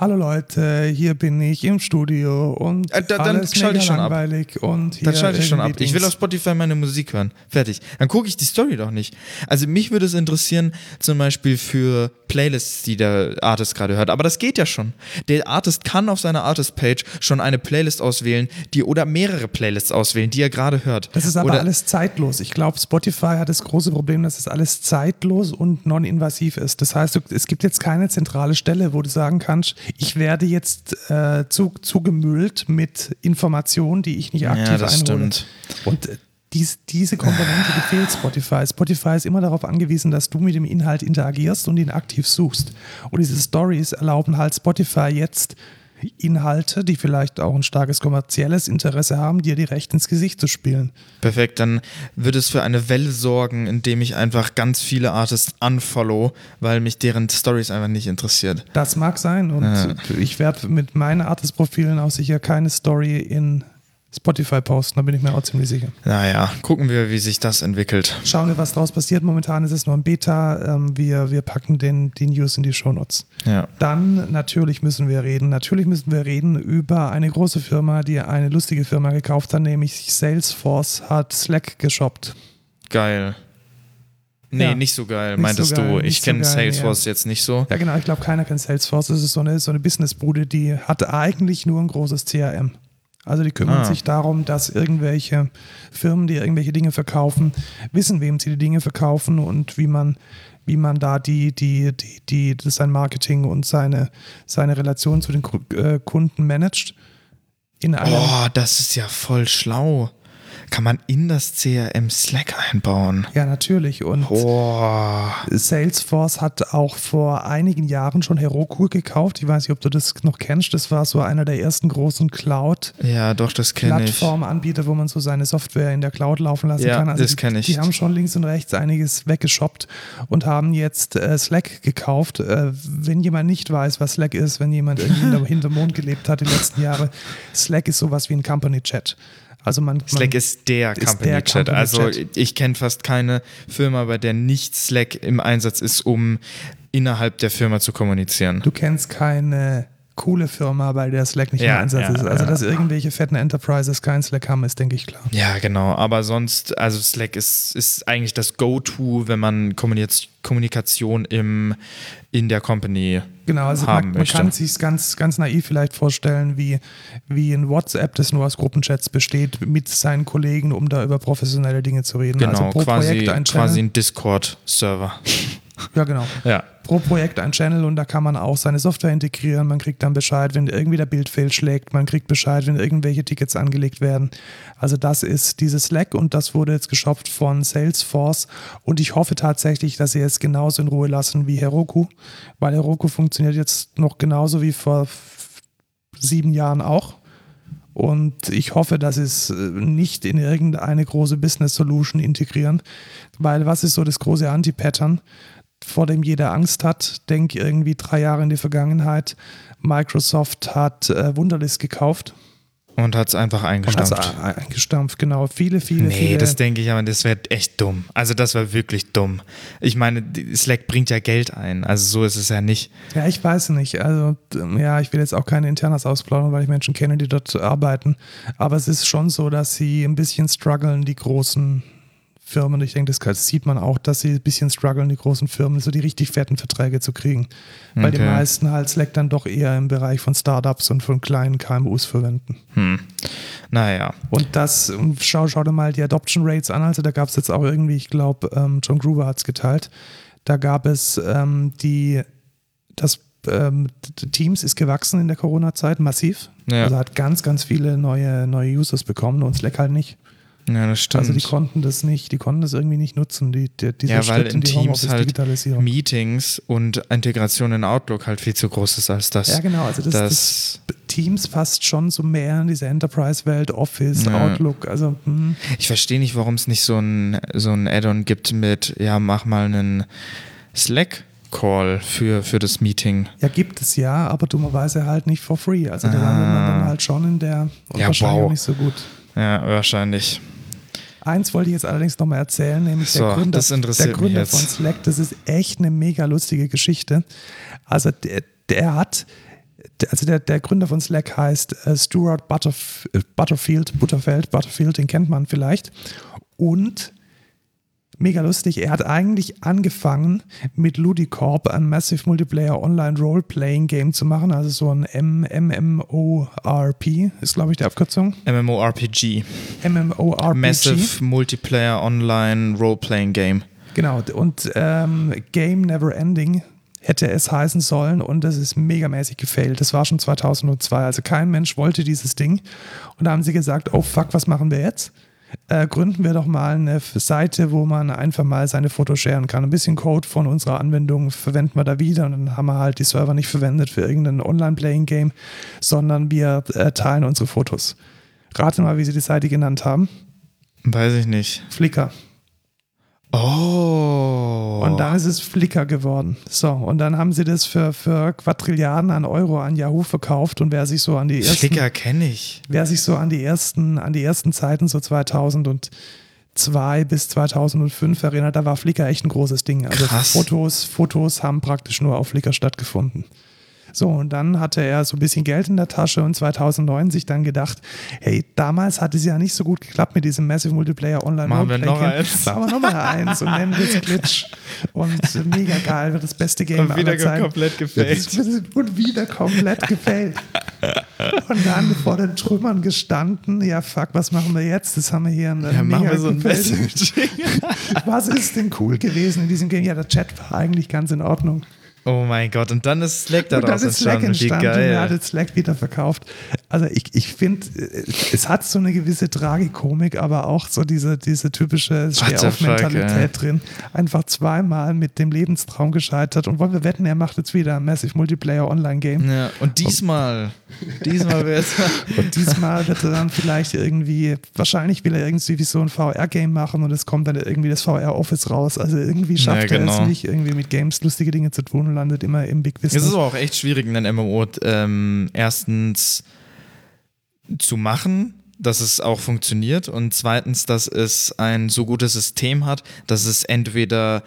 Hallo Leute, hier bin ich im Studio und Äh, da- dann alles schalte ich schon ab. langweilig und hier Dann schalte ich schon ab. Ich will auf Spotify meine Musik hören. Fertig. Dann gucke ich die Story doch nicht. Also mich würde es interessieren, zum Beispiel für Playlists, die der Artist gerade hört. Aber das geht ja schon. Der Artist kann auf seiner Artist-Page schon eine Playlist auswählen, die oder mehrere Playlists auswählen, die er gerade hört. Das ist aber oder, alles zeitlos. Ich glaube, Spotify hat das große Problem, dass es alles zeitlos und non-invasiv ist. Das heißt, es gibt jetzt keine zentrale Stelle, wo du sagen kannst, ich werde jetzt äh, zu, zugemüllt mit Informationen, die ich nicht aktiv Ja, das einhole. stimmt. Und äh, dies, diese Komponente die fehlt Spotify. Spotify ist immer darauf angewiesen, dass du mit dem Inhalt interagierst und ihn aktiv suchst. Und diese Stories erlauben halt Spotify jetzt Inhalte, die vielleicht auch ein starkes kommerzielles Interesse haben, dir direkt ins Gesicht zu spielen. Perfekt, dann wird es für eine Welle sorgen, indem ich einfach ganz viele Artists unfollow, weil mich deren Stories einfach nicht interessiert. Das mag sein und Ja. ich werde mit meinen Artist-Profilen auch sicher keine Story in Spotify posten, da bin ich mir auch ziemlich sicher. Naja, gucken wir, wie sich das entwickelt. Schauen wir, was daraus passiert. Momentan ist es nur ein Beta. Ähm, wir, wir packen den, die News in die Shownotes. Ja. Dann natürlich müssen wir reden. Natürlich müssen wir reden über eine große Firma, die eine lustige Firma gekauft hat, nämlich Salesforce hat Slack geshoppt. Geil. Nee, Ja. nicht so geil, Nicht meintest so geil, du. Ich so kenne geil, Salesforce jetzt nicht so. Ja, genau. Ich glaube, keiner kennt Salesforce. Das ist so eine, so eine Businessbude, die hat eigentlich nur ein großes CRM. Also die kümmern Ah. sich darum, dass irgendwelche Firmen, die irgendwelche Dinge verkaufen, wissen, wem sie die Dinge verkaufen und wie man, wie man da die, die, die, die, das sein Marketing und seine, seine Relation zu den äh, Kunden managt. In Oh, das ist ja voll schlau. Kann man in das CRM Slack einbauen. Ja, natürlich. Und Boah. Salesforce hat auch vor einigen Jahren schon Heroku gekauft. Ich weiß nicht, ob du das noch kennst. Das war so einer der ersten großen Cloud- Ja, doch, das kenne. Plattformanbieter, wo man so seine Software in der Cloud laufen lassen Ja, kann. Also das die- kenn ich. Die haben schon links und rechts einiges weggeshoppt und haben jetzt äh, Slack gekauft. Äh, wenn jemand nicht weiß, was Slack ist, wenn jemand irgendwie hinter, hinterm Mond gelebt hat die letzten Jahre, Slack ist sowas wie ein Company-Chat. Also man, Slack man, ist der ist der Chat. Company also ich kenne fast keine Firma, bei der nicht Slack im Einsatz ist, um innerhalb der Firma zu kommunizieren. du kennst keine coole Firma, bei der Slack nicht Ja, im Einsatz ja, ist. Also ja. dass irgendwelche fetten Enterprises kein Slack haben, ist, denke ich, klar. Ja, genau. Aber sonst, also Slack ist, ist eigentlich das Go-To, wenn man Kommunikation im, in der Company Genau, also haben man, man kann sich ganz, ganz naiv vielleicht vorstellen, wie, wie ein WhatsApp, das nur aus Gruppenchats besteht, mit seinen Kollegen, um da über professionelle Dinge zu reden. Genau, also quasi, Projekt ein quasi ein Discord-Server. Ja, genau. Ja. Pro Projekt ein Channel und da kann man auch seine Software integrieren. Man kriegt dann Bescheid, wenn irgendwie der Bild fehlschlägt. Man kriegt Bescheid, wenn irgendwelche Tickets angelegt werden. Also das ist dieses Slack und das wurde jetzt geshoppt von Salesforce. Und ich hoffe tatsächlich, dass sie es genauso in Ruhe lassen wie Heroku, weil Heroku funktioniert jetzt noch genauso wie vor sieben Jahren auch. Und ich hoffe, dass sie es äh, nicht in irgendeine große Business Solution integrieren, weil was ist so das große Anti-Pattern, vor dem jeder Angst hat? Denk irgendwie drei Jahre in die Vergangenheit. Microsoft hat äh, Wunderlist gekauft Und hat es einfach und hat es eingestampft. eingestampft. Genau, viele, viele, Nee, viele. das denke ich, aber das wäre echt dumm. Also das war wirklich dumm. Ich meine, Slack bringt ja Geld ein. Also so ist es ja nicht. Ja, ich weiß nicht. Also, d- ja, ich will jetzt auch keine Internas ausplaudern, weil ich Menschen kenne, die dort arbeiten. Aber es ist schon so, dass sie ein bisschen strugglen, die großen Firmen. Ich denke, das sieht man auch, dass sie ein bisschen strugglen, die großen Firmen, so die richtig fetten Verträge zu kriegen. Weil die Okay. meisten halt Slack dann doch eher im Bereich von Startups und von kleinen KMUs verwenden. Hm. Naja. Und das, und schau, schau dir mal die Adoption Rates an. Also da gab es jetzt auch irgendwie, ich glaube, ähm, John Gruber hat es geteilt. Da gab es ähm, die, das ähm, Teams ist gewachsen in der Corona-Zeit, massiv. Ja. Also hat ganz, ganz viele neue, neue Users bekommen und Slack halt nicht. Ja, das stimmt. Also die konnten das nicht, die konnten das irgendwie nicht nutzen, die, die, dieser ja, weil Schritt in in die Teams halt. Meetings und Integration in Outlook halt viel zu groß ist als das. Ja, genau. Also das, das, das Teams fast schon so mehr in diese Enterprise-Welt, Office, Ja. Outlook. Also hm. ich verstehe nicht, warum es nicht so ein, so ein Add-on gibt mit, ja, mach mal einen Slack Call für, für das Meeting. Ja, gibt es ja, aber dummerweise halt nicht for free. Also da landet man dann halt schon in der und Ja, wahrscheinlich wow. nicht so gut. Ja, wahrscheinlich. Eins wollte ich jetzt allerdings nochmal erzählen, nämlich So, der Gründer, der Gründer von Slack. Das ist echt eine mega lustige Geschichte. Also der, der hat, also der, der Gründer von Slack heißt äh, Stuart Butterf äh, Butterfield, Butterfeld, Butterfield, den kennt man vielleicht. Und mega lustig, er hat eigentlich angefangen mit Ludicorp ein Massive Multiplayer Online Role-Playing Game zu machen, also so ein MMORP ist glaube ich die Abkürzung. MMORPG. MMORPG. Massive Multiplayer Online Role-Playing Game. Genau, und ähm, Game Never Ending hätte es heißen sollen und das ist megamäßig gefailt. Das war schon 2002, also kein Mensch wollte dieses Ding. Und da haben sie gesagt, oh fuck, was machen wir jetzt? Äh, gründen wir doch mal eine Seite, wo man einfach mal seine Fotos sharen kann. Ein bisschen Code von unserer Anwendung verwenden wir da wieder und dann haben wir halt die Server nicht verwendet für irgendein Online-Playing-Game, sondern wir äh, teilen unsere Fotos. Rate mal, wie sie die Seite genannt haben. Weiß ich nicht. Flickr. Oh. Und dann ist es Flickr geworden. So, und dann haben sie das für, für Quadrilliarden an Euro an Yahoo verkauft und wer sich so an die ersten, Flickr kenne ich. wer sich so an die ersten, an die ersten Zeiten so 2002 bis 2005 erinnert, da war Flickr echt ein großes Ding. Also Krass. Fotos, Fotos haben praktisch nur auf Flickr stattgefunden. So, und dann hatte er so ein bisschen Geld in der Tasche und 2009 sich dann gedacht, hey, damals hat es ja nicht so gut geklappt mit diesem Massive Multiplayer Online Machen wir noch eins. Machen wir noch mal eins und nennen das Glitch. Und mega geil, wird das beste Game Und wieder aller Zeiten. komplett gefällt. Und wieder komplett gefällt. Und dann vor den Trümmern gestanden, ja fuck, was machen wir jetzt? Das haben wir hier ein Ja, machen mega wir so ein. Messaging. Was ist denn cool gewesen in diesem Game? Ja, der Chat war eigentlich ganz in Ordnung. Oh mein Gott, und dann ist Slack Und dann daraus ist Slack entstanden. Wie entstanden und er hat geil. Slack wieder verkauft. Also ich, ich finde, es hat so eine gewisse Tragikomik, aber auch so diese, diese typische Steh-auf-Mentalität drin. Einfach zweimal mit dem Lebenstraum gescheitert und wollen wir wetten, er macht jetzt wieder ein Massive Multiplayer Online-Game. Ja, und diesmal, diesmal wäre es. Und diesmal wird er dann vielleicht irgendwie, wahrscheinlich will er irgendwie wie so ein VR-Game machen und es kommt dann irgendwie das VR-Office raus. Also irgendwie schafft Ja, er es genau. nicht, irgendwie mit Games lustige Dinge zu tun und landet immer im Big Es Business. ist aber auch echt schwierig, einen MMO ähm, erstens zu machen, dass es auch funktioniert. Und zweitens, dass es ein so gutes System hat, dass es entweder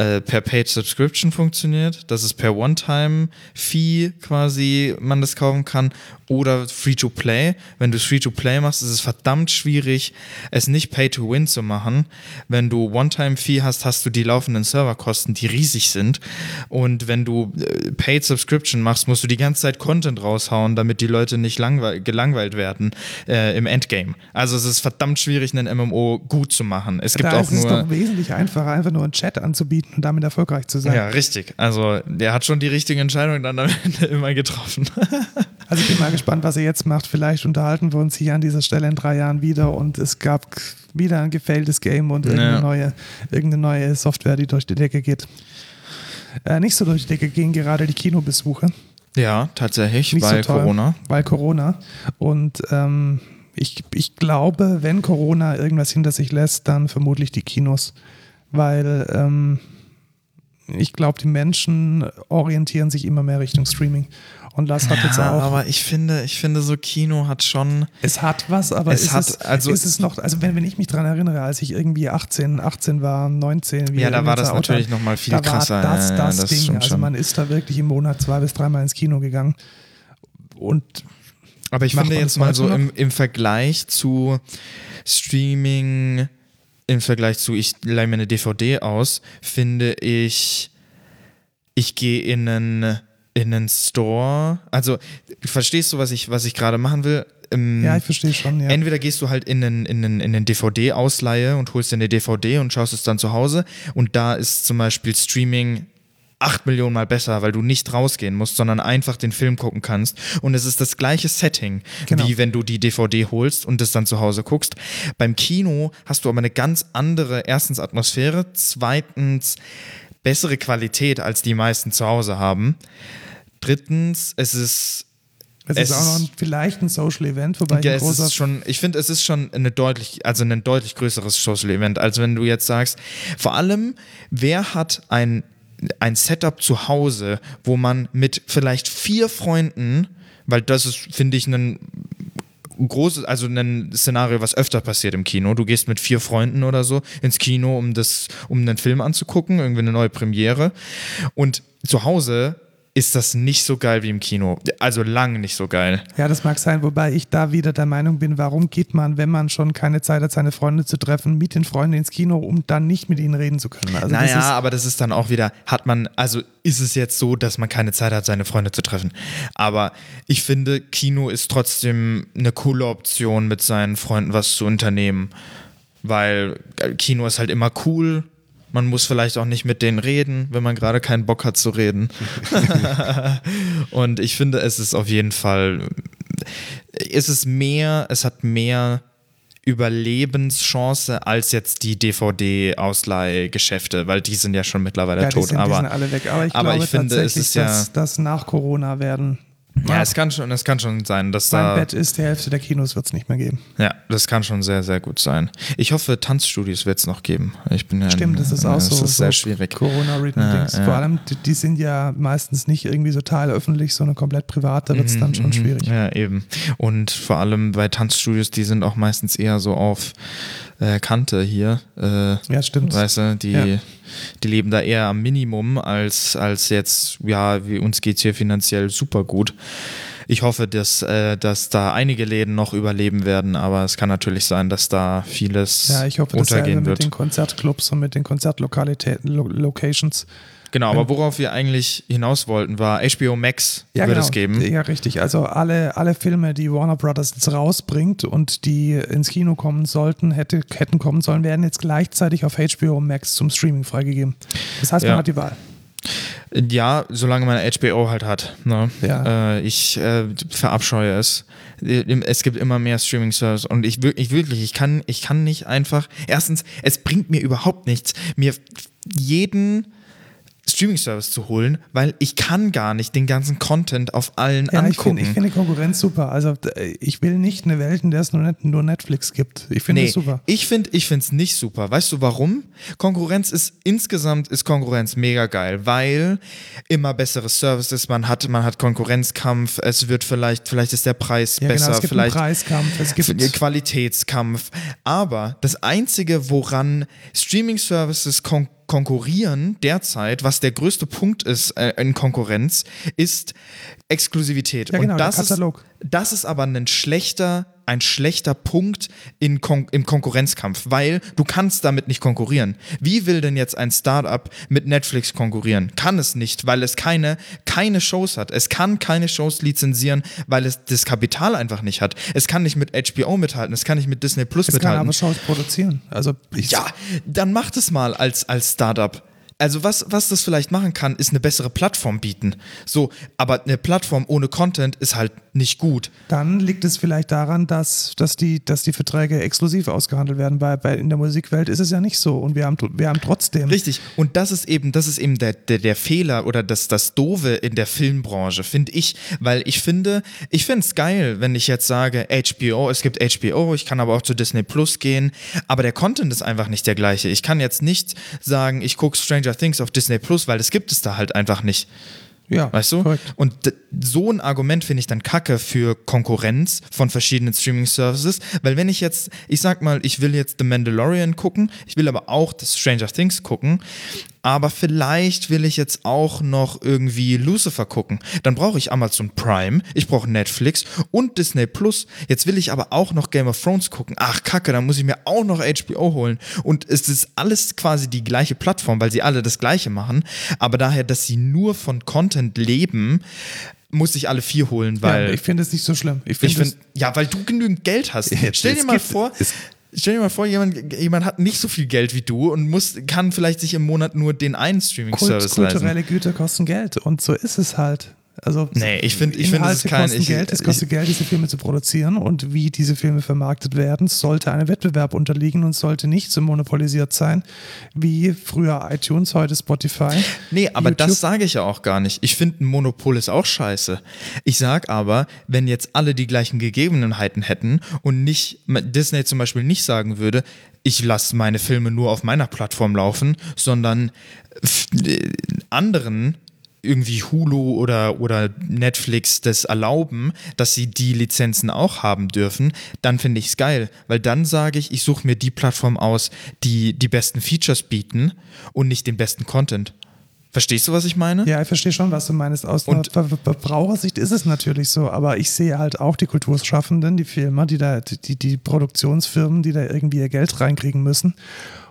äh, per Paid Subscription funktioniert, dass es per One-Time-Fee quasi man das kaufen kann oder Free-to-Play. Wenn du es Free-to-Play machst, ist es verdammt schwierig, es nicht Pay-to-Win zu machen. Wenn du One-Time-Fee hast, hast du die laufenden Serverkosten, die riesig sind. Und wenn du äh, Paid Subscription machst, musst du die ganze Zeit Content raushauen, damit die Leute nicht langweil gelangweilt werden äh, im Endgame. Also es ist verdammt schwierig, einen MMO gut zu machen. Es gibt da auch ist es nur... doch wesentlich einfacher, einfach nur einen Chat anzubieten und damit erfolgreich zu sein. Ja, richtig. Also der hat schon die richtige Entscheidung dann am Ende immer getroffen. Also ich bin mal gespannt, was er jetzt macht. Vielleicht unterhalten wir uns hier an dieser Stelle in drei Jahren wieder und es gab wieder ein gefailtes Game und irgendeine, Ja. neue, irgendeine neue Software, die durch die Decke geht. Äh, nicht so durch die Decke gehen gerade die Kinobesuche. ja, tatsächlich, Nicht weil so toll, Corona. Weil Corona. Und ähm, ich, ich glaube, wenn Corona irgendwas hinter sich lässt, dann vermutlich die Kinos. Weil ähm, ich glaube, die Menschen orientieren sich immer mehr Richtung Streaming. Und das hat jetzt Ja, auch. aber ich finde, ich finde so Kino hat schon. Es hat was, aber Es ist, hat- es, also- ist es noch, also wenn, wenn ich mich dran erinnere, als ich irgendwie 18, 18 war, 19, wie Ja, da war das natürlich hat, noch mal viel da krasser. War das, Ja, das, ja, das Ding. Also schon. man ist da wirklich im Monat zwei bis dreimal ins Kino gegangen. Und Aber ich finde jetzt mal so im, im Vergleich zu Streaming, im Vergleich zu, ich leihe mir eine DVD aus, finde ich, ich gehe in einen, in einen Store. Also, verstehst du, was ich, was ich gerade machen will? Ähm, ja, ich verstehe schon, ja. Entweder gehst du halt in einen, in einen, in einen DVD-Ausleihe und holst dir eine DVD und schaust es dann zu Hause. Und da ist zum Beispiel Streaming acht Millionen Mal besser, weil du nicht rausgehen musst, sondern einfach den Film gucken kannst. Und es ist das gleiche Setting, Genau. wie wenn du die DVD holst und es dann zu Hause guckst. Beim Kino hast du aber eine ganz andere, erstens Atmosphäre, zweitens bessere Qualität, als die meisten zu Hause haben. Drittens, es ist Es, es ist auch noch ein, vielleicht ein Social Event, wobei ich ja, ein es großer ist schon, ich finde, es ist schon eine deutlich, also ein deutlich größeres Social Event, als wenn du jetzt sagst, vor allem, wer hat ein ein Setup zu Hause, wo man mit vielleicht vier Freunden, weil das ist, finde ich, ein großes, also ein Szenario, was öfter passiert im Kino. Du gehst mit vier Freunden oder so ins Kino, um das, um einen Film anzugucken, irgendwie eine neue Premiere. Und zu Hause ist das nicht so geil wie im Kino. Also lang nicht so geil. Ja, das mag sein, wobei ich da wieder der Meinung bin, warum geht man, wenn man schon keine Zeit hat, seine Freunde zu treffen, mit den Freunden ins Kino, um dann nicht mit ihnen reden zu können. Also naja, das aber das ist dann auch wieder, hat man, also ist es jetzt so, dass man keine Zeit hat, seine Freunde zu treffen. Aber ich finde, Kino ist trotzdem eine coole Option, mit seinen Freunden was zu unternehmen. Weil Kino ist halt immer cool, man muss vielleicht auch nicht mit denen reden, wenn man gerade keinen Bock hat zu reden. und ich finde, es ist auf jeden Fall, es ist mehr, es hat mehr Überlebenschance als jetzt die DVD-Ausleihgeschäfte, weil die sind ja schon mittlerweile ja, tot. Sind, aber, die sind alle weg. Aber ich aber glaube ich finde, es ist ja, dass, dass nach Corona werden ja, es kann schon, es kann schon sein, dass mein da. Bett ist, die Hälfte der Kinos wird es nicht mehr geben. Ja, das kann schon sehr, sehr gut sein. Ich hoffe, Tanzstudios wird es noch geben. Ich bin ja Stimmt, das ist auch so. Das ist sehr so schwierig. Corona-Ridden-Dings. Vor allem, die, die, sind ja meistens nicht irgendwie so teilöffentlich, sondern komplett privat. Da wird es dann schon mhm, schwierig. Ja, eben. Und vor allem bei Tanzstudios, die sind auch meistens eher so auf äh, Kante hier. Äh, ja, stimmt. Weißt du, die. Ja. Die leben da eher am Minimum als, als jetzt, ja, wie uns geht es hier finanziell super gut ich hoffe, dass, äh, dass da einige Läden noch überleben werden, aber es kann natürlich sein, dass da vieles ja, ich hoffe, untergehen mit wird. mit den Konzertclubs und mit den Konzertlokalitäten, Lo Locations. Genau, aber worauf wir eigentlich hinaus wollten, war HBO Max ja, wird genau. es geben. Ja, richtig. Also alle, alle Filme, die Warner Brothers jetzt rausbringt und die ins Kino kommen sollten, hätte, hätten kommen sollen, werden jetzt gleichzeitig auf HBO Max zum Streaming freigegeben. Das heißt, man Ja. hat die Wahl. Ja, solange man HBO halt hat. Ne? Ja. Äh, ich äh, verabscheue es. Es gibt immer mehr Streaming-Service und ich, ich wirklich, ich kann, ich kann nicht einfach. Erstens, es bringt mir überhaupt nichts, mir jeden Streaming-Service zu holen, weil ich kann gar nicht den ganzen Content auf allen Ja, ich angucken. finde ich find die Konkurrenz super. Also ich will nicht eine Welt, in der es nur, nur Netflix gibt. Ich finde Nee, es super. ich finde ich es nicht super. Weißt du warum? Konkurrenz ist insgesamt ist Konkurrenz mega geil, weil immer bessere Services man hat, man hat Konkurrenzkampf, es wird vielleicht vielleicht ist der Preis Ja, besser, genau, es gibt vielleicht einen Preiskampf, es gibt Qualitätskampf, aber das einzige, woran Streaming Services kon konkurrieren derzeit, was der größte Punkt ist äh, in Konkurrenz, ist Exklusivität. Ja, genau, Und das ist, Katalog. das ist aber ein schlechter, ein schlechter Punkt in Kon im Konkurrenzkampf, weil du kannst damit nicht konkurrieren. Wie will denn jetzt ein Startup mit Netflix konkurrieren? Kann es nicht, weil es keine, keine Shows hat. Es kann keine Shows lizenzieren, weil es das Kapital einfach nicht hat. Es kann nicht mit HBO mithalten, es kann nicht mit Disney Plus es kann mithalten. aber Shows produzieren. Also Ja, dann macht es mal als, als Startup. Also was, was das vielleicht machen kann, ist eine bessere Plattform bieten. So, aber eine Plattform ohne Content ist halt nicht gut. Dann liegt es vielleicht daran, dass, dass, die, dass die Verträge exklusiv ausgehandelt werden, weil, weil in der Musikwelt ist es ja nicht so und wir haben, wir haben trotzdem. Richtig. Und das ist eben, das ist eben der, der, der Fehler oder das, das Doofe in der Filmbranche, finde ich. Weil ich finde, ich finde es geil, wenn ich jetzt sage, HBO, es gibt HBO, ich kann aber auch zu Disney Plus gehen, aber der Content ist einfach nicht der gleiche. Ich kann jetzt nicht sagen, ich gucke Stranger Things auf Disney Plus, weil das gibt es da halt einfach nicht. Ja, Weißt du? korrekt. Und so ein Argument finde ich dann kacke für Konkurrenz von verschiedenen Streaming-Services, weil wenn ich jetzt, ich sag mal, ich will jetzt The Mandalorian gucken, ich will aber auch das Stranger Things gucken, aber vielleicht will ich jetzt auch noch irgendwie Lucifer gucken. Dann brauche ich Amazon Prime, ich brauche Netflix und Disney Plus. Jetzt will ich aber auch noch Game of Thrones gucken. Ach kacke, dann muss ich mir auch noch HBO holen. Und es ist alles quasi die gleiche Plattform, weil sie alle das gleiche machen. Aber daher, dass sie nur von Content leben, muss ich alle vier holen, weil ja, ich finde es nicht so schlimm. Ich finde finde, ja, weil du genügend Geld hast. Jetzt- Stell dir mal vor, es- stell dir mal vor, jemand, jemand hat nicht so viel Geld wie du und muss, kann vielleicht sich im Monat nur den einen Kult, Streaming-Service leisten. kulturelle Güter kosten Geld und so ist es halt. Also Nee, ich find- ich find, das ist Inhalte kein- ich- Geld, es ich- kostet Geld, diese Filme zu produzieren und wie diese Filme vermarktet werden, sollte einem Wettbewerb unterliegen und sollte nicht so monopolisiert sein wie früher iTunes, heute Spotify. Nee, aber YouTube. das sage ich ja auch gar nicht. Ich finde, ein Monopol ist auch scheiße. Ich sag aber, wenn jetzt alle die gleichen Gegebenheiten hätten und nicht Disney zum Beispiel nicht sagen würde, ich lasse meine Filme nur auf meiner Plattform laufen, sondern f- äh, anderen irgendwie Hulu oder, oder Netflix das erlauben, dass sie die Lizenzen auch haben dürfen, dann finde ich es geil. Weil dann sage ich, ich suche mir die Plattform aus, die die besten Features bieten und nicht den besten Content. Verstehst du, was ich meine? Ja, ich verstehe schon, was du meinst. Aus Und- Ver Ver Verbrauchersicht ist es natürlich so, aber ich sehe halt auch die Kulturschaffenden, die Filmer, die da, die, die Produktionsfirmen, die da irgendwie ihr Geld reinkriegen müssen.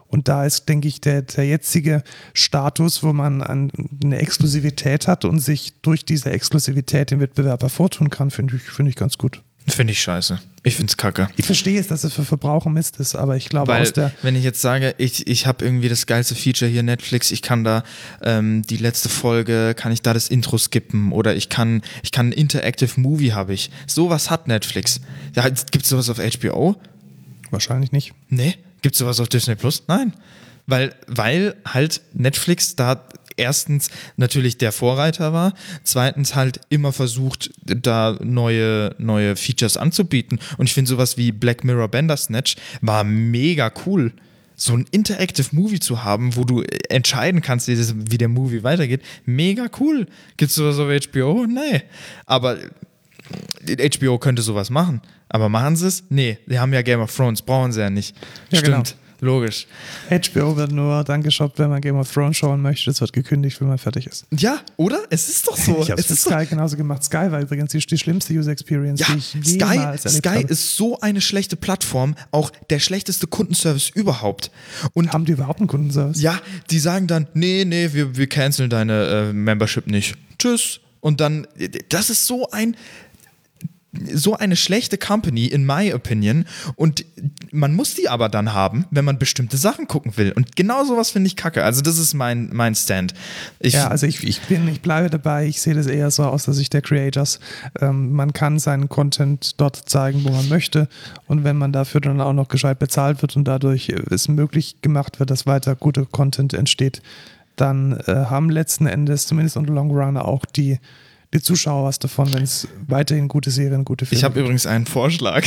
Und da ist, denke ich, der, der jetzige Status, wo man an, eine Exklusivität hat und sich durch diese Exklusivität den Wettbewerb hervortun kann, finde ich, finde ich ganz gut. Finde ich scheiße. Ich finde es kacke. Ich verstehe es, dass es für Verbraucher Mist ist, aber ich glaube Weil, aus der. wenn ich jetzt sage, ich, ich habe irgendwie das geilste Feature hier Netflix, ich kann da ähm, die letzte Folge, kann ich da das Intro skippen oder ich kann, ich kann ein Interactive Movie habe ich. Sowas hat Netflix. Ja, Gibt es sowas auf HBO? Wahrscheinlich nicht. Nee. Gibt es sowas auf Disney Plus? Nein. Weil, weil halt Netflix da erstens natürlich der Vorreiter war, zweitens halt immer versucht, da neue, neue Features anzubieten. Und ich finde sowas wie Black Mirror Bandersnatch war mega cool. So ein Interactive Movie zu haben, wo du entscheiden kannst, wie, der Movie weitergeht, mega cool. Gibt es sowas auf HBO? Nee. Aber HBO könnte sowas machen. Aber machen sie es? Nee, die haben ja Game of Thrones, brauchen sie ja nicht. Ja, genau. Stimmt, logisch. HBO wird nur dann geshoppt, wenn man Game of Thrones schauen möchte. Es wird gekündigt, wenn man fertig ist. Ja, oder? Es ist doch so. Ich es ist mit doch, Sky genauso gemacht. Sky war übrigens die, die schlimmste User Experience, ja, die ich Sky, jemals erlebt Sky habe. ist so eine schlechte Plattform, auch der schlechteste Kundenservice überhaupt. Und Haben die überhaupt einen Kundenservice? ja, die sagen dann, nee, nee, wir, wir canceln deine äh, Membership nicht. Tschüss. Und dann, das ist so ein, so eine schlechte Company, in my opinion. Und man muss die aber dann haben, wenn man bestimmte Sachen gucken will. Und genau sowas finde ich kacke. Also, das ist mein, mein Stand. Ich, Ja, also ich, ich bin, ich bleibe dabei, ich sehe das eher so aus der Sicht der Creators. Ähm, man kann seinen Content dort zeigen, wo man möchte. Und wenn man dafür dann auch noch gescheit bezahlt wird und dadurch äh, es möglich gemacht wird, dass weiter guter Content entsteht, dann äh, haben letzten Endes, zumindest the long run, auch die, die Zuschauer was davon, wenn es weiterhin gute Serien, gute Filme Ich habe übrigens einen Vorschlag.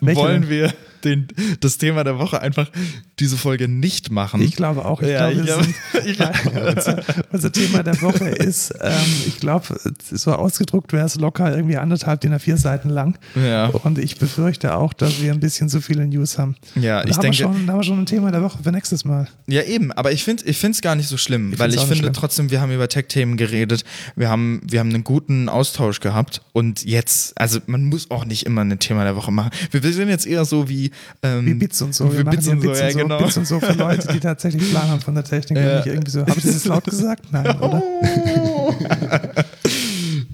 Welche Wollen wir den, das Thema der Woche einfach diese Folge nicht machen? Ich glaube auch. Ich Ja, glaube, ich glaub- unser, unser Thema der Woche ist, ähm, ich glaube, so ausgedruckt wäre es locker irgendwie anderthalb DIN A4 Seiten lang. Ja. Und ich befürchte auch, dass wir ein bisschen zu viele News haben. Ja, Da ich haben denke- Wir schon, da haben wir schon ein Thema der Woche für nächstes Mal. Ja, eben, aber ich finde es gar nicht so schlimm, Ich weil ich finde schlimm. trotzdem, wir haben über Tech-Themen geredet, wir haben, wir haben einen guten Austausch gehabt und jetzt, also man muss auch nicht immer ein Thema der Woche machen. Wir, wir sind jetzt eher so wie, ähm, Wie Bits und so. Wie Wir Bits und so, Bits ja, und so, genau. Bits und so für Leute, die tatsächlich Plan haben von der Technik und Ja. nicht irgendwie so. Habe ich das jetzt laut gesagt? Nein, oder?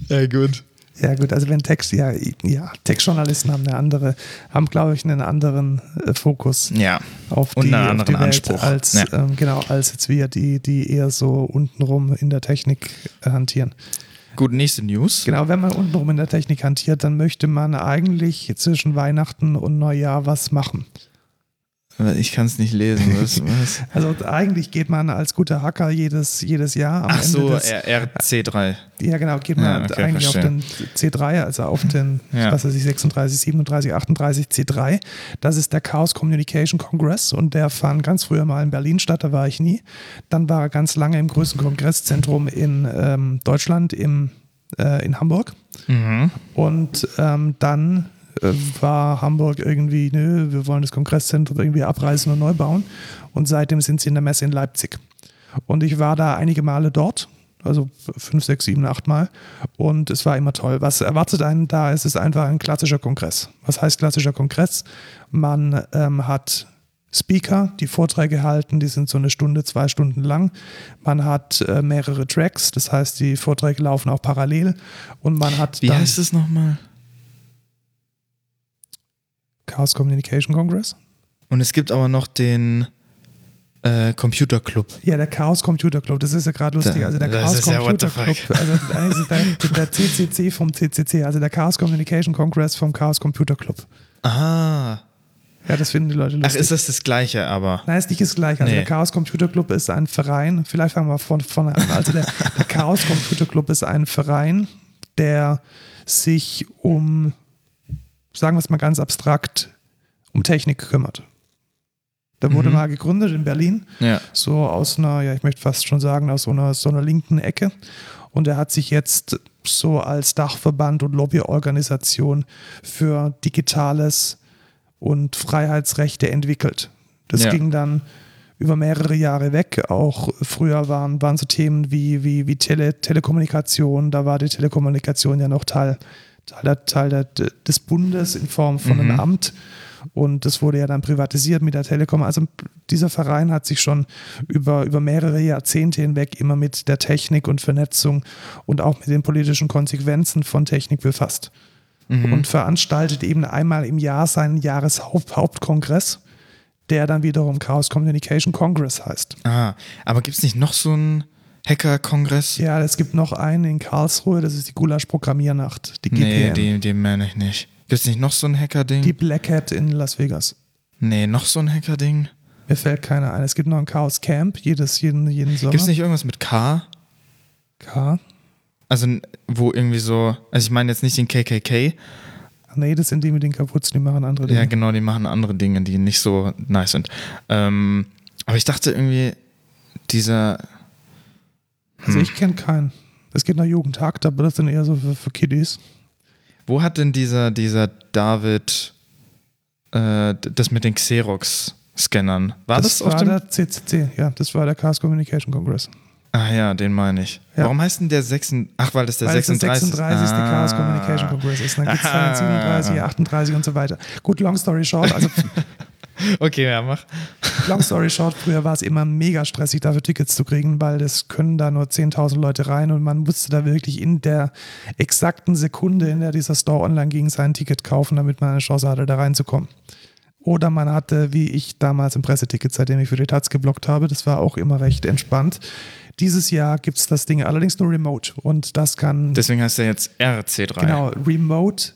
ja, gut. Ja, gut, also wenn Text, ja, ja, Textjournalisten haben eine andere, haben, glaube ich, einen anderen äh, Fokus. Ja. auf Und die, einen auf anderen die Welt Anspruch. als Ja. ähm, genau als jetzt wir die die eher so untenrum in der Technik äh, hantieren. Gut, nächste News. Genau, wenn man untenrum in der Technik hantiert, dann möchte man eigentlich zwischen Weihnachten und Neujahr was machen. Ich kann es nicht lesen. Was, was? Also eigentlich geht man als guter Hacker jedes jedes Jahr am Ach so, Ende des, R- RC3. ja genau, geht man Ja, okay, eigentlich verstehe. auf den C3, also auf den Ja. was weiß ich 36, 37, 38 C3. Das ist der Chaos Communication Congress und der fand ganz früher mal in Berlin statt, da war ich nie. Dann war er ganz lange im größten Kongresszentrum in ähm, Deutschland, im, äh, in Hamburg. Mhm. Und ähm, dann äh, war Hamburg irgendwie, nö, wir wollen das Kongresszentrum irgendwie abreißen und neu bauen. Und seitdem sind sie in der Messe in Leipzig. Und ich war da einige Male dort, also fünf, sechs, sieben, acht Mal. Und es war immer toll. Was erwartet einen da? Es ist einfach ein klassischer Kongress. Was heißt klassischer Kongress? Man ähm, hat Speaker, die Vorträge halten, die sind so eine Stunde, zwei Stunden lang. Man hat äh, mehrere Tracks, das heißt, die Vorträge laufen auch parallel. Und man hat Wie heißt es nochmal? Chaos Communication Congress. Und es gibt aber noch den Äh, Computer Club. Ja, der Chaos Computer Club, das ist ja gerade lustig. Also der Das Chaos ja Computer the Club, also der, der CCC vom CCC, also der Chaos Communication Congress vom Chaos Computer Club. Ah. Ja, das finden die Leute Ach, lustig. ist das das Gleiche, aber. Nein, ist nicht das gleiche. Also Nee. der Chaos Computer Club ist ein Verein, vielleicht fangen wir von vorne an. Also der, der Chaos Computer Club ist ein Verein, der sich um, sagen wir es mal ganz abstrakt, um Technik kümmert. Der wurde Mhm. mal gegründet in Berlin, Ja. so aus einer, ja, ich möchte fast schon sagen, aus so einer, so einer linken Ecke. Und er hat sich jetzt so als Dachverband und Lobbyorganisation für Digitales und Freiheitsrechte entwickelt. Das Ja. ging dann über mehrere Jahre weg. Auch früher waren, waren so Themen wie, wie, wie Tele, Telekommunikation, da war die Telekommunikation ja noch Teil, Teil, der, Teil der, des Bundes in Form von einem Mhm. Amt. Und das wurde ja dann privatisiert mit der Telekom. Also dieser Verein hat sich schon über, über mehrere Jahrzehnte hinweg immer mit der Technik und Vernetzung und auch mit den politischen Konsequenzen von Technik befasst. Mhm. Und veranstaltet eben einmal im Jahr seinen Jahreshauptkongress, der dann wiederum Chaos Communication Congress heißt. Ah, aber gibt es nicht noch so einen Hacker-Kongress? Ja, es gibt noch einen in Karlsruhe, das ist die Gulasch-Programmiernacht, die Nee, den, den meine ich nicht. Gibt es nicht noch so ein Hacker-Ding? die Black Hat in Las Vegas. Nee, noch so ein Hacker-Ding? Mir fällt keiner ein. Es gibt noch ein Chaos Camp, jedes, jeden, jeden Sommer. Gibt es nicht irgendwas mit K? K? Also, wo irgendwie so, also ich meine jetzt nicht den KKK. Nee, das sind die mit den Kapuzen, die machen andere Dinge. Ja, genau, die machen andere Dinge, die nicht so nice sind. Ähm, aber ich dachte irgendwie, dieser, Also ich kenne keinen. Es gibt noch Jugendtag, aber das sind eher so für, für Kiddies. wo hat denn dieser, dieser David äh, das mit den Xerox-Scannern? War das, auf war dem? der CCC, ja, das war der Chaos Communication Congress. Ah ja, den meine ich. Ja. Warum heißt denn der 36? Ach, weil das der Weil es der 36. 36. Ah. Chaos Communication Congress ist. Dann gibt es Ah. 37, 38 und so weiter. Gut, long story short, also Okay, ja, mach. long story short, früher war es immer mega stressig, dafür Tickets zu kriegen, weil das können da nur 10.000 Leute rein und man musste da wirklich in der exakten Sekunde, in der dieser Store online ging, sein Ticket kaufen, damit man eine Chance hatte, da reinzukommen. Oder man hatte, wie ich damals im Presseticket, seitdem ich für die Taz geblockt habe, das war auch immer recht entspannt. Dieses Jahr gibt es das Ding allerdings nur remote und das kann Deswegen heißt er jetzt RC3. Genau, Remote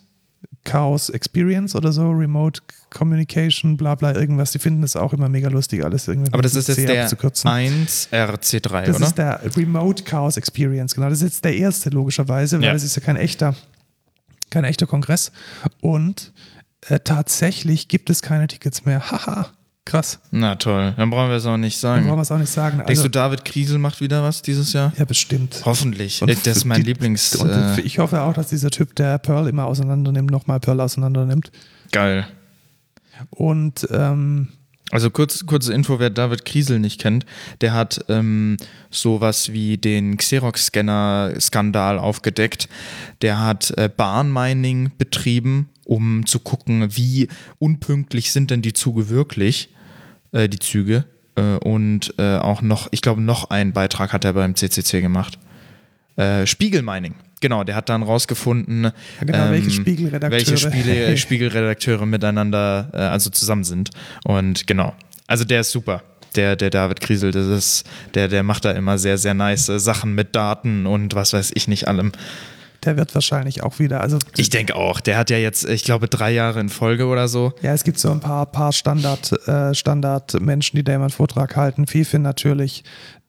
Chaos Experience oder so, Remote Communication, bla bla, irgendwas. Die finden das auch immer mega lustig, alles irgendwie. Aber das ist jetzt C der abzukürzen. 1 RC3, Das oder? ist der Remote Chaos Experience, genau. Das ist jetzt der erste, logischerweise, weil Ja. es ist ja kein echter, kein echter Kongress. Und äh, tatsächlich gibt es keine Tickets mehr. Haha, krass. Na toll, dann brauchen wir es auch nicht Dann brauchen sagen. wir es auch nicht sagen. Denkst Also, du, David Kriesel macht wieder was dieses Jahr? ja, bestimmt. Hoffentlich. Und das ist mein die- Lieblings. Und Äh, ich hoffe auch, dass dieser Typ, der Pearl immer auseinander nimmt, nochmal Pearl auseinander nimmt. geil. Und ähm, Also kurz, kurze Info, wer David Kriesel nicht kennt, der hat ähm, sowas wie den Xerox-Scanner-Skandal aufgedeckt. Der hat äh, Bahnmining betrieben, um zu gucken, wie unpünktlich sind denn die Züge wirklich, äh, die Züge. Äh, und äh, auch noch, ich glaube, noch einen Beitrag hat er beim CCC gemacht. Äh, Spiegelmining. Genau, der hat dann rausgefunden, Ja, genau, welche ähm, Spiegelredakteure. welche Spiele, Spiegelredakteure miteinander äh, also zusammen sind. Und genau, also der ist super. Der, der David Kriesel, das ist, der, der macht da immer sehr, sehr nice Sachen mit Daten und was weiß ich nicht allem. Der wird wahrscheinlich auch wieder, also Ich denke auch, der hat ja jetzt, ich glaube, drei Jahre in Folge oder so. ja, es gibt so ein paar, paar Standard, äh, Standard-Menschen, die da immer einen Vortrag halten. Fifi natürlich.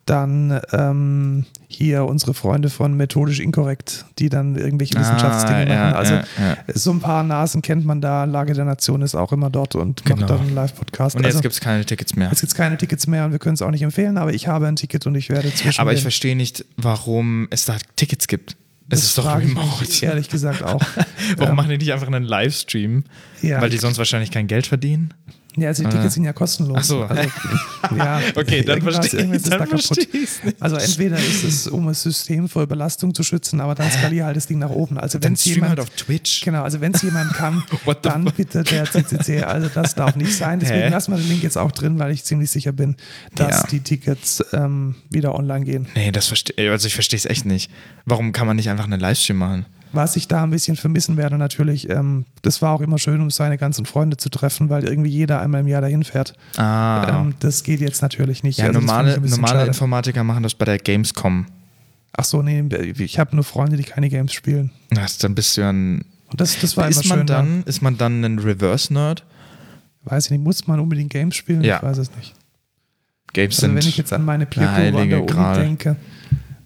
Dann ähm, hier unsere Freunde von Methodisch Inkorrekt, die dann irgendwelche Wissenschaftsdinge Ah, ja, machen. Also ja, ja. so ein paar Nasen kennt man da. Lage der Nation ist auch immer dort und Genau. macht dann einen Live-Podcast. Und jetzt also, gibt es keine Tickets mehr. jetzt gibt es keine Tickets mehr und wir können es auch nicht empfehlen, aber ich habe ein Ticket und ich werde zwischen Aber ich verstehe nicht, warum es da Tickets gibt. Es ist doch remote. Ehrlich gesagt auch. Warum Ähm, machen die nicht einfach einen Livestream? Ja. Weil die sonst wahrscheinlich kein Geld verdienen? Ja, also die Tickets sind ja kostenlos. Ach so. Also, ja, Okay, dann verstehe ich da nicht. Also entweder ist es, um das System vor Überlastung zu schützen, aber dann skaliert halt das Ding nach oben. Also wenn jemand, halt auf Twitch. genau, also wenn es jemand kann, dann bitte der CCC. Also das darf nicht sein. Deswegen Hä? lassen wir den Link jetzt auch drin, weil ich ziemlich sicher bin, dass Ja. die Tickets ähm, wieder online gehen. Nee, das verstehe also ich verstehe es echt nicht. Warum kann man nicht einfach einen Livestream machen? Was ich da ein bisschen vermissen werde, natürlich, ähm, das war auch immer schön, um seine ganzen Freunde zu treffen, weil irgendwie jeder einmal im Jahr dahin fährt. Ah. Ähm, das geht jetzt natürlich nicht. ja, Also normale, bisschen normale schade. Informatiker machen das bei der Gamescom. Ach so, nee, ich habe nur Freunde, die keine Games spielen. Das, ja ein. Und das, das war Ist immer man, schön. dann, ist man dann ein Reverse-Nerd? Weiß ich nicht, muss man unbedingt Games spielen? Ja. Ich weiß es nicht. Games Also sind. wenn ich jetzt an meine Peer der Group an der Uni denke,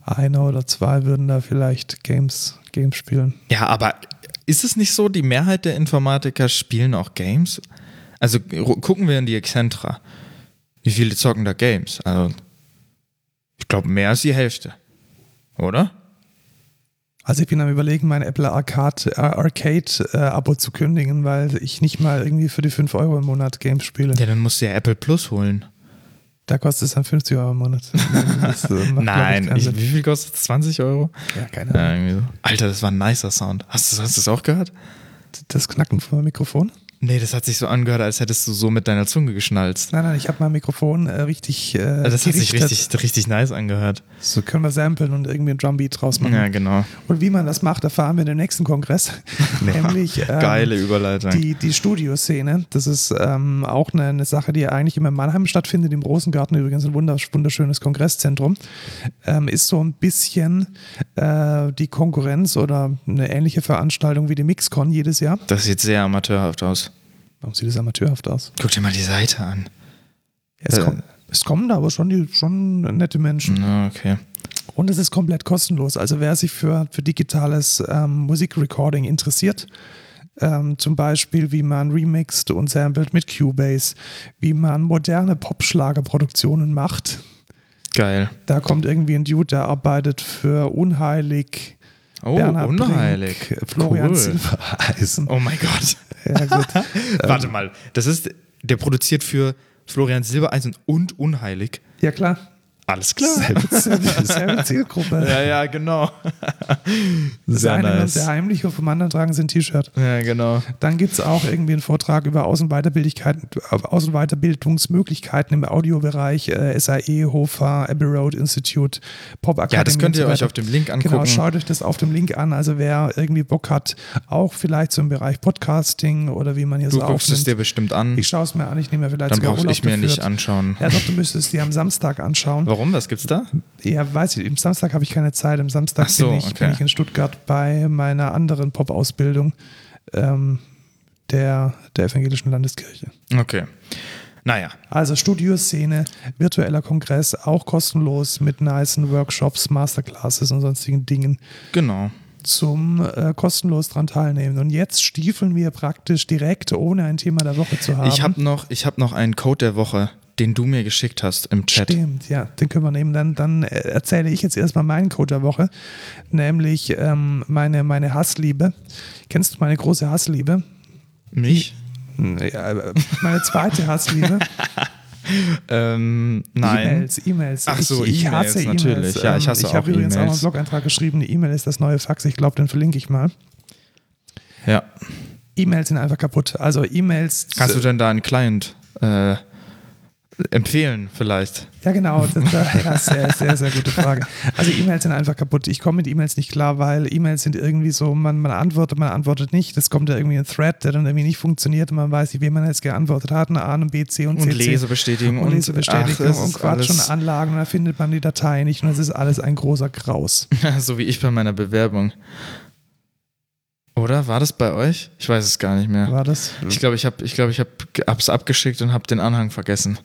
einer oder zwei würden da vielleicht Games, Games spielen. Ja, aber ist es nicht so, die Mehrheit der Informatiker spielen auch Games? Also gucken wir in die Excentra. Wie viele zocken da Games? Also, ich glaube, mehr als die Hälfte. Oder? Also ich bin am überlegen, mein Apple Arcade, äh, Arcade äh, Abo zu kündigen, weil ich nicht mal irgendwie für die 5 Euro im Monat Games spiele. Ja, dann musst du ja Apple Plus holen. Da kostet es dann 50 Euro im Monat. Das, äh, macht, Nein, keinen ich, wie viel kostet es? 20 Euro? ja, keine Ja, Ahnung. irgendwie so. Alter, das war ein nicer Sound. Hast du hast du das auch gehört? Das Knacken vom Mikrofon? Nee, das hat sich so angehört, als hättest du so mit deiner Zunge geschnalzt. Nein, nein, ich habe mein Mikrofon äh, richtig äh, Also das hat sich richtig, richtig nice angehört. So können wir samplen und irgendwie ein Drumbeat draus machen. Ja, genau. Und wie man das macht, erfahren wir in dem nächsten Kongress. Nämlich ähm, Geile Überleitung. die, die Studioszene. Das ist ähm, auch eine, eine Sache, die eigentlich immer in Mannheim stattfindet, im Rosengarten übrigens ein wundersch- wunderschönes Kongresszentrum. Ähm, ist so ein bisschen äh, die Konkurrenz oder eine ähnliche Veranstaltung wie die Mixcon jedes Jahr. das sieht sehr amateurhaft aus. Warum sieht das amateurhaft aus? Guck dir mal die Seite an. Ja, es, Äh. kommt, es kommen da aber schon, die, schon nette Menschen. Okay. Und es ist komplett kostenlos. Also wer sich für, für digitales ähm, Musikrecording interessiert, ähm, zum Beispiel wie man remixt und samplet mit Cubase, wie man moderne Pop-Schlagerproduktionen macht. Geil. Da kommt irgendwie ein Dude, der arbeitet für Unheilig, Oh, Bernhard unheilig. Brink, Florian cool. Silbereisen. Oh mein Gott. Ja, gut. Warte mal. Das ist, der produziert für Florian Silbereisen und Unheilig. ja, klar. Alles klar. Selbe, selbe Zielgruppe. Ja, ja, genau. Das Sehr eine nice. der heimlich und vom anderen tragen sie ein T-Shirt. Ja, genau. Dann gibt es auch irgendwie einen Vortrag über Aus- und, Weiterbildlichkeiten, Aus- und Weiterbildungsmöglichkeiten im Audiobereich, äh, SAE, HOFA, Abbey Road Institute, Pop Academy. Ja, das könnt so ihr euch auf dem Link angucken. Genau, schaut euch das auf dem Link an. Also wer irgendwie Bock hat, auch vielleicht so im Bereich Podcasting oder wie man hier du so guckst es aufnimmt. dir bestimmt an. Ich schaue es mir an, ich nehme mir vielleicht Dann sogar brauche ich mir nicht dafür. anschauen. Ja, doch, du müsstest die am Samstag anschauen. Warum? Was gibt's da? Ja, weiß ich, am Samstag habe ich keine Zeit. Am Samstag so, bin, ich, okay. bin ich in Stuttgart bei meiner anderen Pop-Ausbildung ähm, der, der Evangelischen Landeskirche. Okay. Naja. Also Studioszene, virtueller Kongress, auch kostenlos mit nicen Workshops, Masterclasses und sonstigen Dingen Genau. zum äh, kostenlos dran teilnehmen. Und jetzt stiefeln wir praktisch direkt, ohne ein Thema der Woche zu haben. Ich habe noch, ich hab noch einen Code der Woche, den du mir geschickt hast im Chat. Stimmt, ja, den können wir nehmen. Dann, dann äh, erzähle ich jetzt erstmal meinen Code der Woche, nämlich ähm, meine, meine Hassliebe. Kennst du meine große Hassliebe? Mich? Ja, äh, meine zweite Hassliebe. Ähm, nein. E-Mails, E-Mails. Ach so, ich, ich E-Mails, hasse E-Mails. natürlich. Ja, ich Ähm, hasse Ich auch habe übrigens auch einen. Blog-Eintrag geschrieben, eine E-Mail ist das neue Fax. Ich glaube, den verlinke ich mal. Ja. E-Mails sind einfach kaputt. Also E-Mails. Kannst du denn da einen Client äh, empfehlen, vielleicht? Ja, genau. Das, ja, sehr, sehr, sehr gute Frage. Also E-Mails sind einfach kaputt. Ich komme mit E-Mails nicht klar, weil E-Mails sind irgendwie so, man, man antwortet, man antwortet nicht. Es kommt da irgendwie ein Thread, der dann irgendwie nicht funktioniert und man weiß nicht, wem man jetzt geantwortet hat. Eine A und B, C und C. Und. Lesebestätigung und Lesebestätigung ach, und ist Quatsch und Anlagen und dann findet man die Datei nicht und das ist alles ein großer Graus. so wie ich bei meiner Bewerbung. Oder war das bei euch? Ich weiß es gar nicht mehr. War das? Ich glaube, ich habe ich glaub, ich hab, hab's abgeschickt und habe den Anhang vergessen.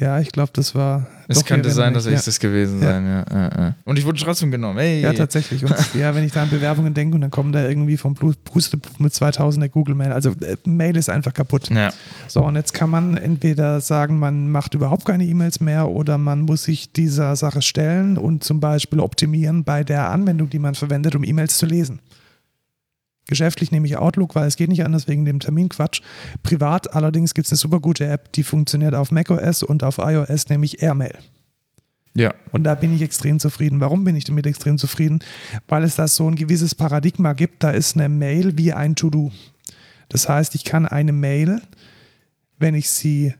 Ja, ich glaube, das war. Es könnte sein, dass ich ja. das gewesen Ja. sein, ja, ja, ja. Und ich wurde trotzdem genommen. Hey. Ja, tatsächlich. Und ja, wenn ich da an Bewerbungen denke und dann kommen da irgendwie vom Pusteblumen mit 2000 der Google-Mail. Also äh, Mail ist einfach kaputt. Ja. So, und jetzt kann man entweder sagen, man macht überhaupt keine E-Mails mehr oder man muss sich dieser Sache stellen und zum Beispiel optimieren bei der Anwendung, die man verwendet, um E-Mails zu lesen. Geschäftlich nehme ich Outlook, weil es geht nicht anders wegen dem Terminquatsch. Privat allerdings gibt es eine super gute App, die funktioniert auf macOS und auf iOS, nämlich Airmail. Ja. Und da bin ich extrem zufrieden. Warum bin ich damit extrem zufrieden? Weil es da so ein gewisses Paradigma gibt. Da ist eine Mail wie ein To-Do. Das heißt, ich kann eine Mail, wenn ich sie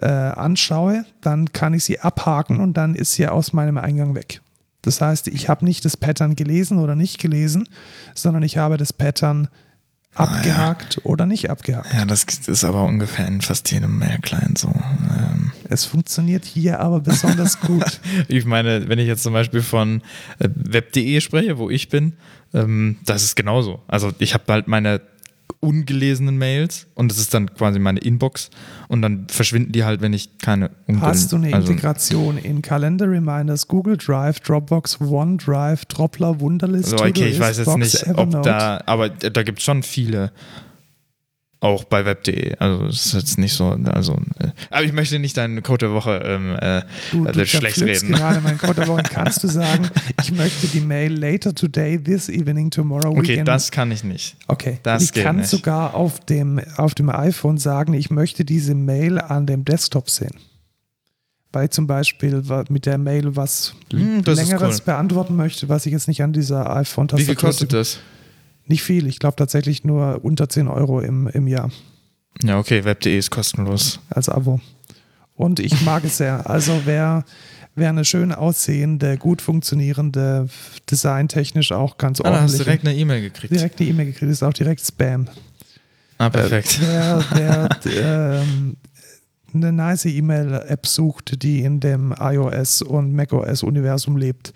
äh, anschaue, dann kann ich sie abhaken und dann ist sie aus meinem Eingang weg. Das heißt, ich habe nicht das Pattern gelesen oder nicht gelesen, sondern ich habe das Pattern abgehakt ah, ja. oder nicht abgehakt. Ja, das ist aber ungefähr in fast jedem Mail-Client so. Ähm. Es funktioniert hier aber besonders gut. ich meine, wenn ich jetzt zum Beispiel von äh, web.de spreche, wo ich bin, ähm, das ist genauso. Also ich habe halt meine ungelesenen Mails und das ist dann quasi meine Inbox und dann verschwinden die halt, wenn ich keine Hast du eine also Integration in Calendar Reminders, Google Drive, Dropbox, OneDrive, Dropler, Wunderlist? Also okay, ich weiß jetzt Box, nicht, Evernote. ob da, aber da gibt es schon viele. Auch bei web.de. Also es ist jetzt nicht so, also äh, aber ich möchte nicht deinen Code der Woche ähm, äh, du, du schlecht reden. gerade meinen Code der Woche. Kannst du sagen, ich möchte die Mail later today, this evening, tomorrow Okay, weekend. das kann ich nicht. Okay. Das ich kann nicht. sogar auf dem, auf dem iPhone sagen, ich möchte diese Mail an dem Desktop sehen. Weil zum Beispiel mit der Mail was hm, Längeres cool. beantworten möchte, was ich jetzt nicht an dieser iPhone-Tastatur. Wie viel kostet das? Nicht viel, ich glaube tatsächlich nur unter 10 Euro im, im Jahr. Ja, okay, web.de ist kostenlos. Als Abo. Und ich mag es sehr. Also wer, wer eine schön aussehende, gut funktionierende, designtechnisch auch ganz ordentlich. Ah, hast du direkt eine E-Mail gekriegt. Direkt eine E-Mail gekriegt, ist auch direkt Spam. Ah, perfekt. Äh, wer, wer ähm, eine nice E-Mail-App sucht, die in dem iOS und macOS-Universum lebt,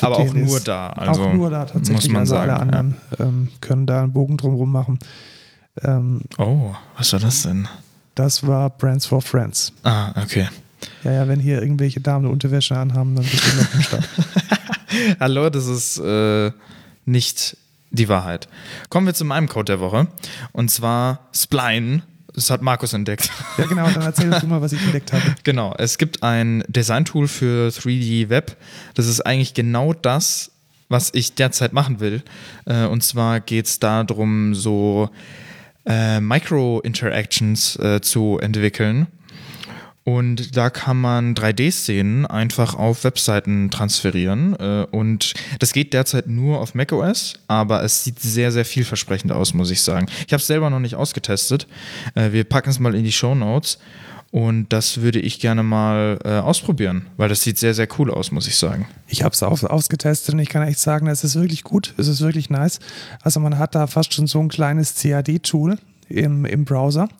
aber auch nur da. Also auch nur da tatsächlich. Muss man also sagen, alle anderen ja. ähm, können da einen Bogen drumherum machen. Ähm, oh, was war das denn? Das war Brands for Friends. Ah, okay. Ja, ja, wenn hier irgendwelche Damen eine Unterwäsche anhaben, dann bist du noch im Start. Hallo, das ist äh, nicht die Wahrheit. Kommen wir zu meinem Code der Woche. Und zwar Spline das hat Markus entdeckt. Ja, genau, dann erzähl du mal, was ich entdeckt habe. Genau, es gibt ein Design-Tool für 3D Web. Das ist eigentlich genau das, was ich derzeit machen will. Äh, und zwar geht es darum, so äh, Micro-Interactions äh, zu entwickeln und da kann man 3D-Szenen einfach auf Webseiten transferieren. Äh, und das geht derzeit nur auf macOS, aber es sieht sehr, sehr vielversprechend aus, muss ich sagen. Ich habe es selber noch nicht ausgetestet. Äh, wir packen es mal in die Show Notes. Und das würde ich gerne mal äh, ausprobieren, weil das sieht sehr, sehr cool aus, muss ich sagen. Ich habe es ausgetestet und ich kann echt sagen, es ist wirklich gut, es ist wirklich nice. Also man hat da fast schon so ein kleines CAD-Tool im, im Browser,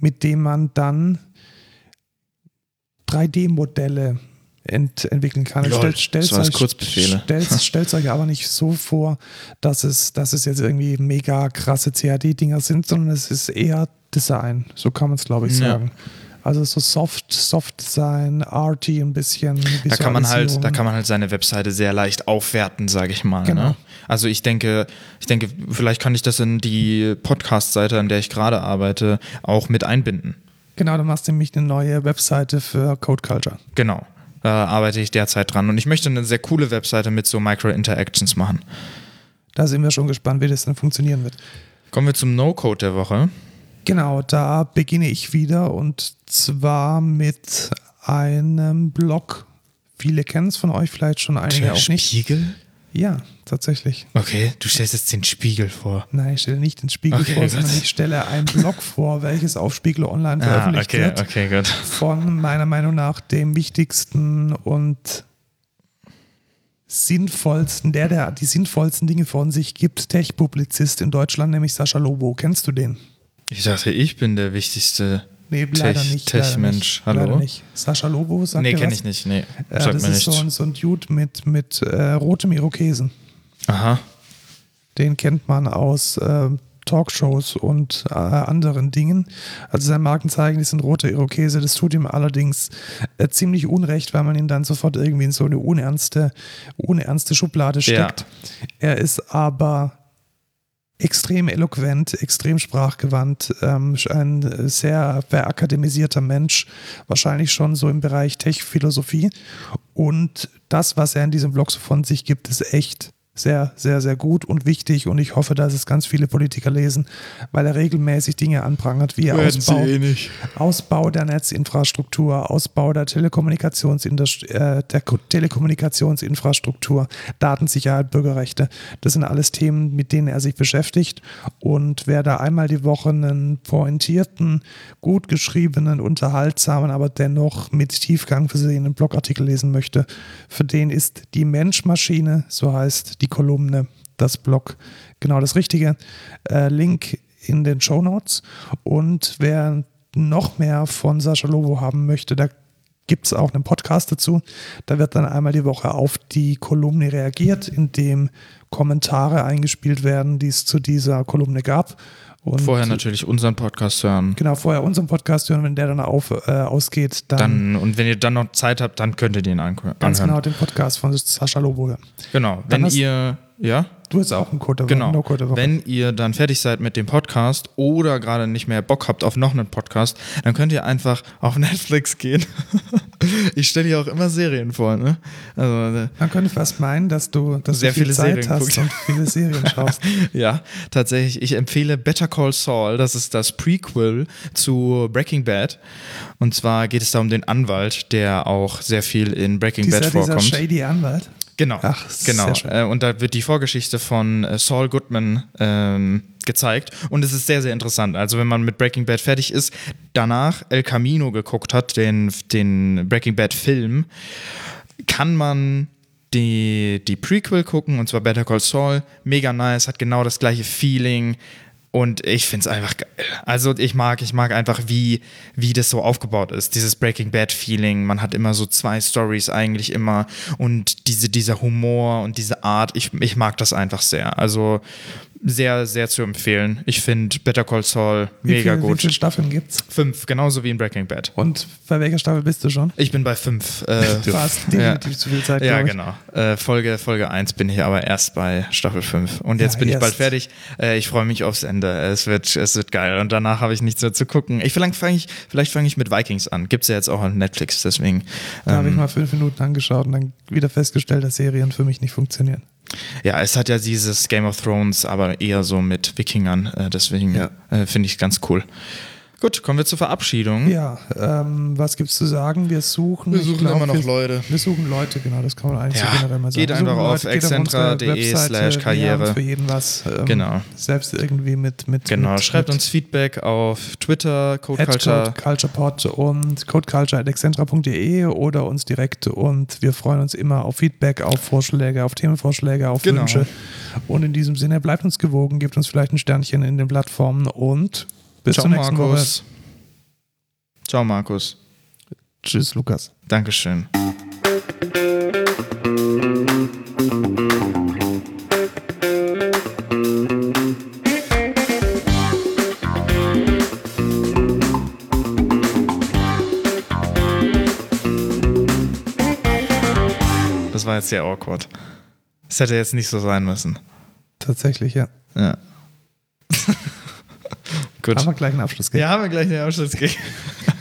mit dem man dann 3D-Modelle ent entwickeln kann. Lol, stellt, stellt, euch, stellt, stellt euch aber nicht so vor, dass es, dass es jetzt irgendwie mega krasse CAD-Dinger sind, sondern es ist eher Design. So kann man es, glaube ich, sagen. Ja. Also so Soft, Soft Design, arty ein bisschen. Da kann man halt, da kann man halt seine Webseite sehr leicht aufwerten, sage ich mal. Genau. Ne? Also ich denke, ich denke, vielleicht kann ich das in die Podcast-Seite, an der ich gerade arbeite, auch mit einbinden. Genau, du machst nämlich eine neue Webseite für Code Culture. Genau. Da arbeite ich derzeit dran. Und ich möchte eine sehr coole Webseite mit so Micro-Interactions machen. Da sind wir schon gespannt, wie das dann funktionieren wird. Kommen wir zum No-Code der Woche. Genau, da beginne ich wieder und zwar mit einem Blog. Viele kennen es von euch vielleicht schon, einige Der auch nicht. Spiegel? Ja, tatsächlich. Okay, du stellst jetzt den Spiegel vor. Nein, ich stelle nicht den Spiegel okay, vor, sondern ich stelle ein Blog vor, welches auf Spiegel Online ah, veröffentlicht ah, okay, wird. Okay, gut. Von meiner Meinung nach dem wichtigsten und sinnvollsten, der, der die sinnvollsten Dinge von sich gibt, Tech-Publizist in Deutschland, nämlich Sascha Lobo. Kennst du den? Ich dachte, ich bin der wichtigste Nee, leider Tech, nicht. Tech-Mensch, hallo? Leider nicht. Sascha Lobo, sagt Nee, kenne ich nicht. Nee, äh, das ist nicht. So, so ein Dude mit, mit äh, rotem Irokesen. Aha. Den kennt man aus äh, Talkshows und äh, anderen Dingen. Also sein Markenzeichen sind rote Irokese. Das tut ihm allerdings äh, ziemlich unrecht, weil man ihn dann sofort irgendwie in so eine unernste, unernste Schublade steckt. Ja. Er ist aber extrem eloquent, extrem sprachgewandt, ähm, ein sehr verakademisierter Mensch, wahrscheinlich schon so im Bereich Tech-Philosophie. Und das, was er in diesem Blog so von sich gibt, ist echt sehr, sehr, sehr gut und wichtig. Und ich hoffe, dass es ganz viele Politiker lesen, weil er regelmäßig Dinge anprangert, wie Ausbau, eh Ausbau der Netzinfrastruktur, Ausbau der, Telekommunikationsindust- äh, der Ko- Telekommunikationsinfrastruktur, Datensicherheit, Bürgerrechte. Das sind alles Themen, mit denen er sich beschäftigt. Und wer da einmal die Woche einen pointierten, gut geschriebenen, unterhaltsamen, aber dennoch mit Tiefgang versehenen Blogartikel lesen möchte, für den ist die Menschmaschine, so heißt die Kolumne, das Blog, genau das Richtige. Äh, Link in den Show Notes. Und wer noch mehr von Sascha Lobo haben möchte, da gibt es auch einen Podcast dazu. Da wird dann einmal die Woche auf die Kolumne reagiert, indem Kommentare eingespielt werden, die es zu dieser Kolumne gab. Und Vorher natürlich unseren Podcast hören. Genau, vorher unseren Podcast hören, wenn der dann auf, äh, ausgeht, dann, Dann, und wenn ihr dann noch Zeit habt, dann könnt ihr den anhören. ganz genau den Podcast von Sascha Lobo hören. Genau. Wenn ihr, ja? Du hast auch einen Code der Woche, Genau. No Code der Woche. Wenn ihr dann fertig seid mit dem Podcast oder gerade nicht mehr Bock habt auf noch einen Podcast, dann könnt ihr einfach auf Netflix gehen. ich stelle hier auch immer Serien vor, ne? Also, äh, Man könnte fast meinen, dass du, dass Sehr du viel viele Zeit Serien hast guckst. und viele Serien schaust. ja, tatsächlich. Ich empfehle Better Call Saul. Das ist das Prequel zu Breaking Bad. Und zwar geht es da um den Anwalt, der auch sehr viel in Breaking dieser, Bad dieser vorkommt. shady Anwalt. Genau, Ach, genau. sehr schön. Äh, und da wird die Vorgeschichte von äh, Saul Goodman ähm, gezeigt und es ist sehr, sehr interessant. Also wenn man mit Breaking Bad fertig ist, danach El Camino geguckt hat, den, den Breaking Bad Film, kann man die, die Prequel gucken und zwar Better Call Saul. Mega nice, hat genau das gleiche Feeling. Und ich finde es einfach geil. Also ich mag, ich mag einfach, wie, wie das so aufgebaut ist. Dieses Breaking Bad-Feeling. Man hat immer so zwei Stories eigentlich immer. Und diese, dieser Humor und diese Art, ich, ich mag das einfach sehr. Also sehr, sehr zu empfehlen. Ich finde Better Call Saul Wie mega viel, Wie gut. viele Staffeln gibt's? Fünf, genauso wie in Breaking Bad. Und bei welcher Staffel bist du schon? Ich bin bei fünf. Äh, Du hast definitiv zu viel Zeit, ja, ich. genau. Äh, Folge, Folge 1 bin ich aber erst bei Staffel 5. Und jetzt Ja, bin ich erst. bald fertig. Äh, ich freue mich aufs Ende. Es wird, es wird geil. Und danach habe ich nichts mehr zu gucken. Ich, vielleicht fange ich, vielleicht fange ich mit Vikings an. Gibt es ja jetzt auch auf Netflix, deswegen. Da habe ich ähm, mal fünf Minuten angeschaut und dann wieder festgestellt, dass Serien für mich nicht funktionieren. Ja, es hat ja dieses Game of Thrones, aber eher so mit Wikingern. Äh, deswegen Ja. äh, finde ich es ganz cool. Gut, kommen wir zur Verabschiedung. Ja, ähm, was gibt's zu sagen? Wir suchen. Wir suchen glaub, immer noch wir, Leute. Wir suchen Leute, genau, das kann man eigentlich Ja, so generell mal sagen. geht einfach auf excentra.de slash Karriere. Für jeden was. Ähm, Genau. Selbst irgendwie mit. mit Genau, mit, schreibt mit uns Feedback auf Twitter, Code at Culture. Code Culture Pod und codeculture.excentra.de oder uns direkt und wir freuen uns immer auf Feedback, auf Vorschläge, auf Themenvorschläge, auf Genau. Wünsche. Und in diesem Sinne, bleibt uns gewogen, gebt uns vielleicht ein Sternchen in den Plattformen und bis Ciao, zur nächsten Markus. Ciao, Markus. Tschüss, Lukas. Dankeschön. Das war jetzt sehr awkward. Das hätte jetzt nicht so sein müssen. Tatsächlich, ja. Ja. Gut. Haben wir gleich einen Abschluss gegeben. Ja, haben wir gleich den Abschluss gegeben.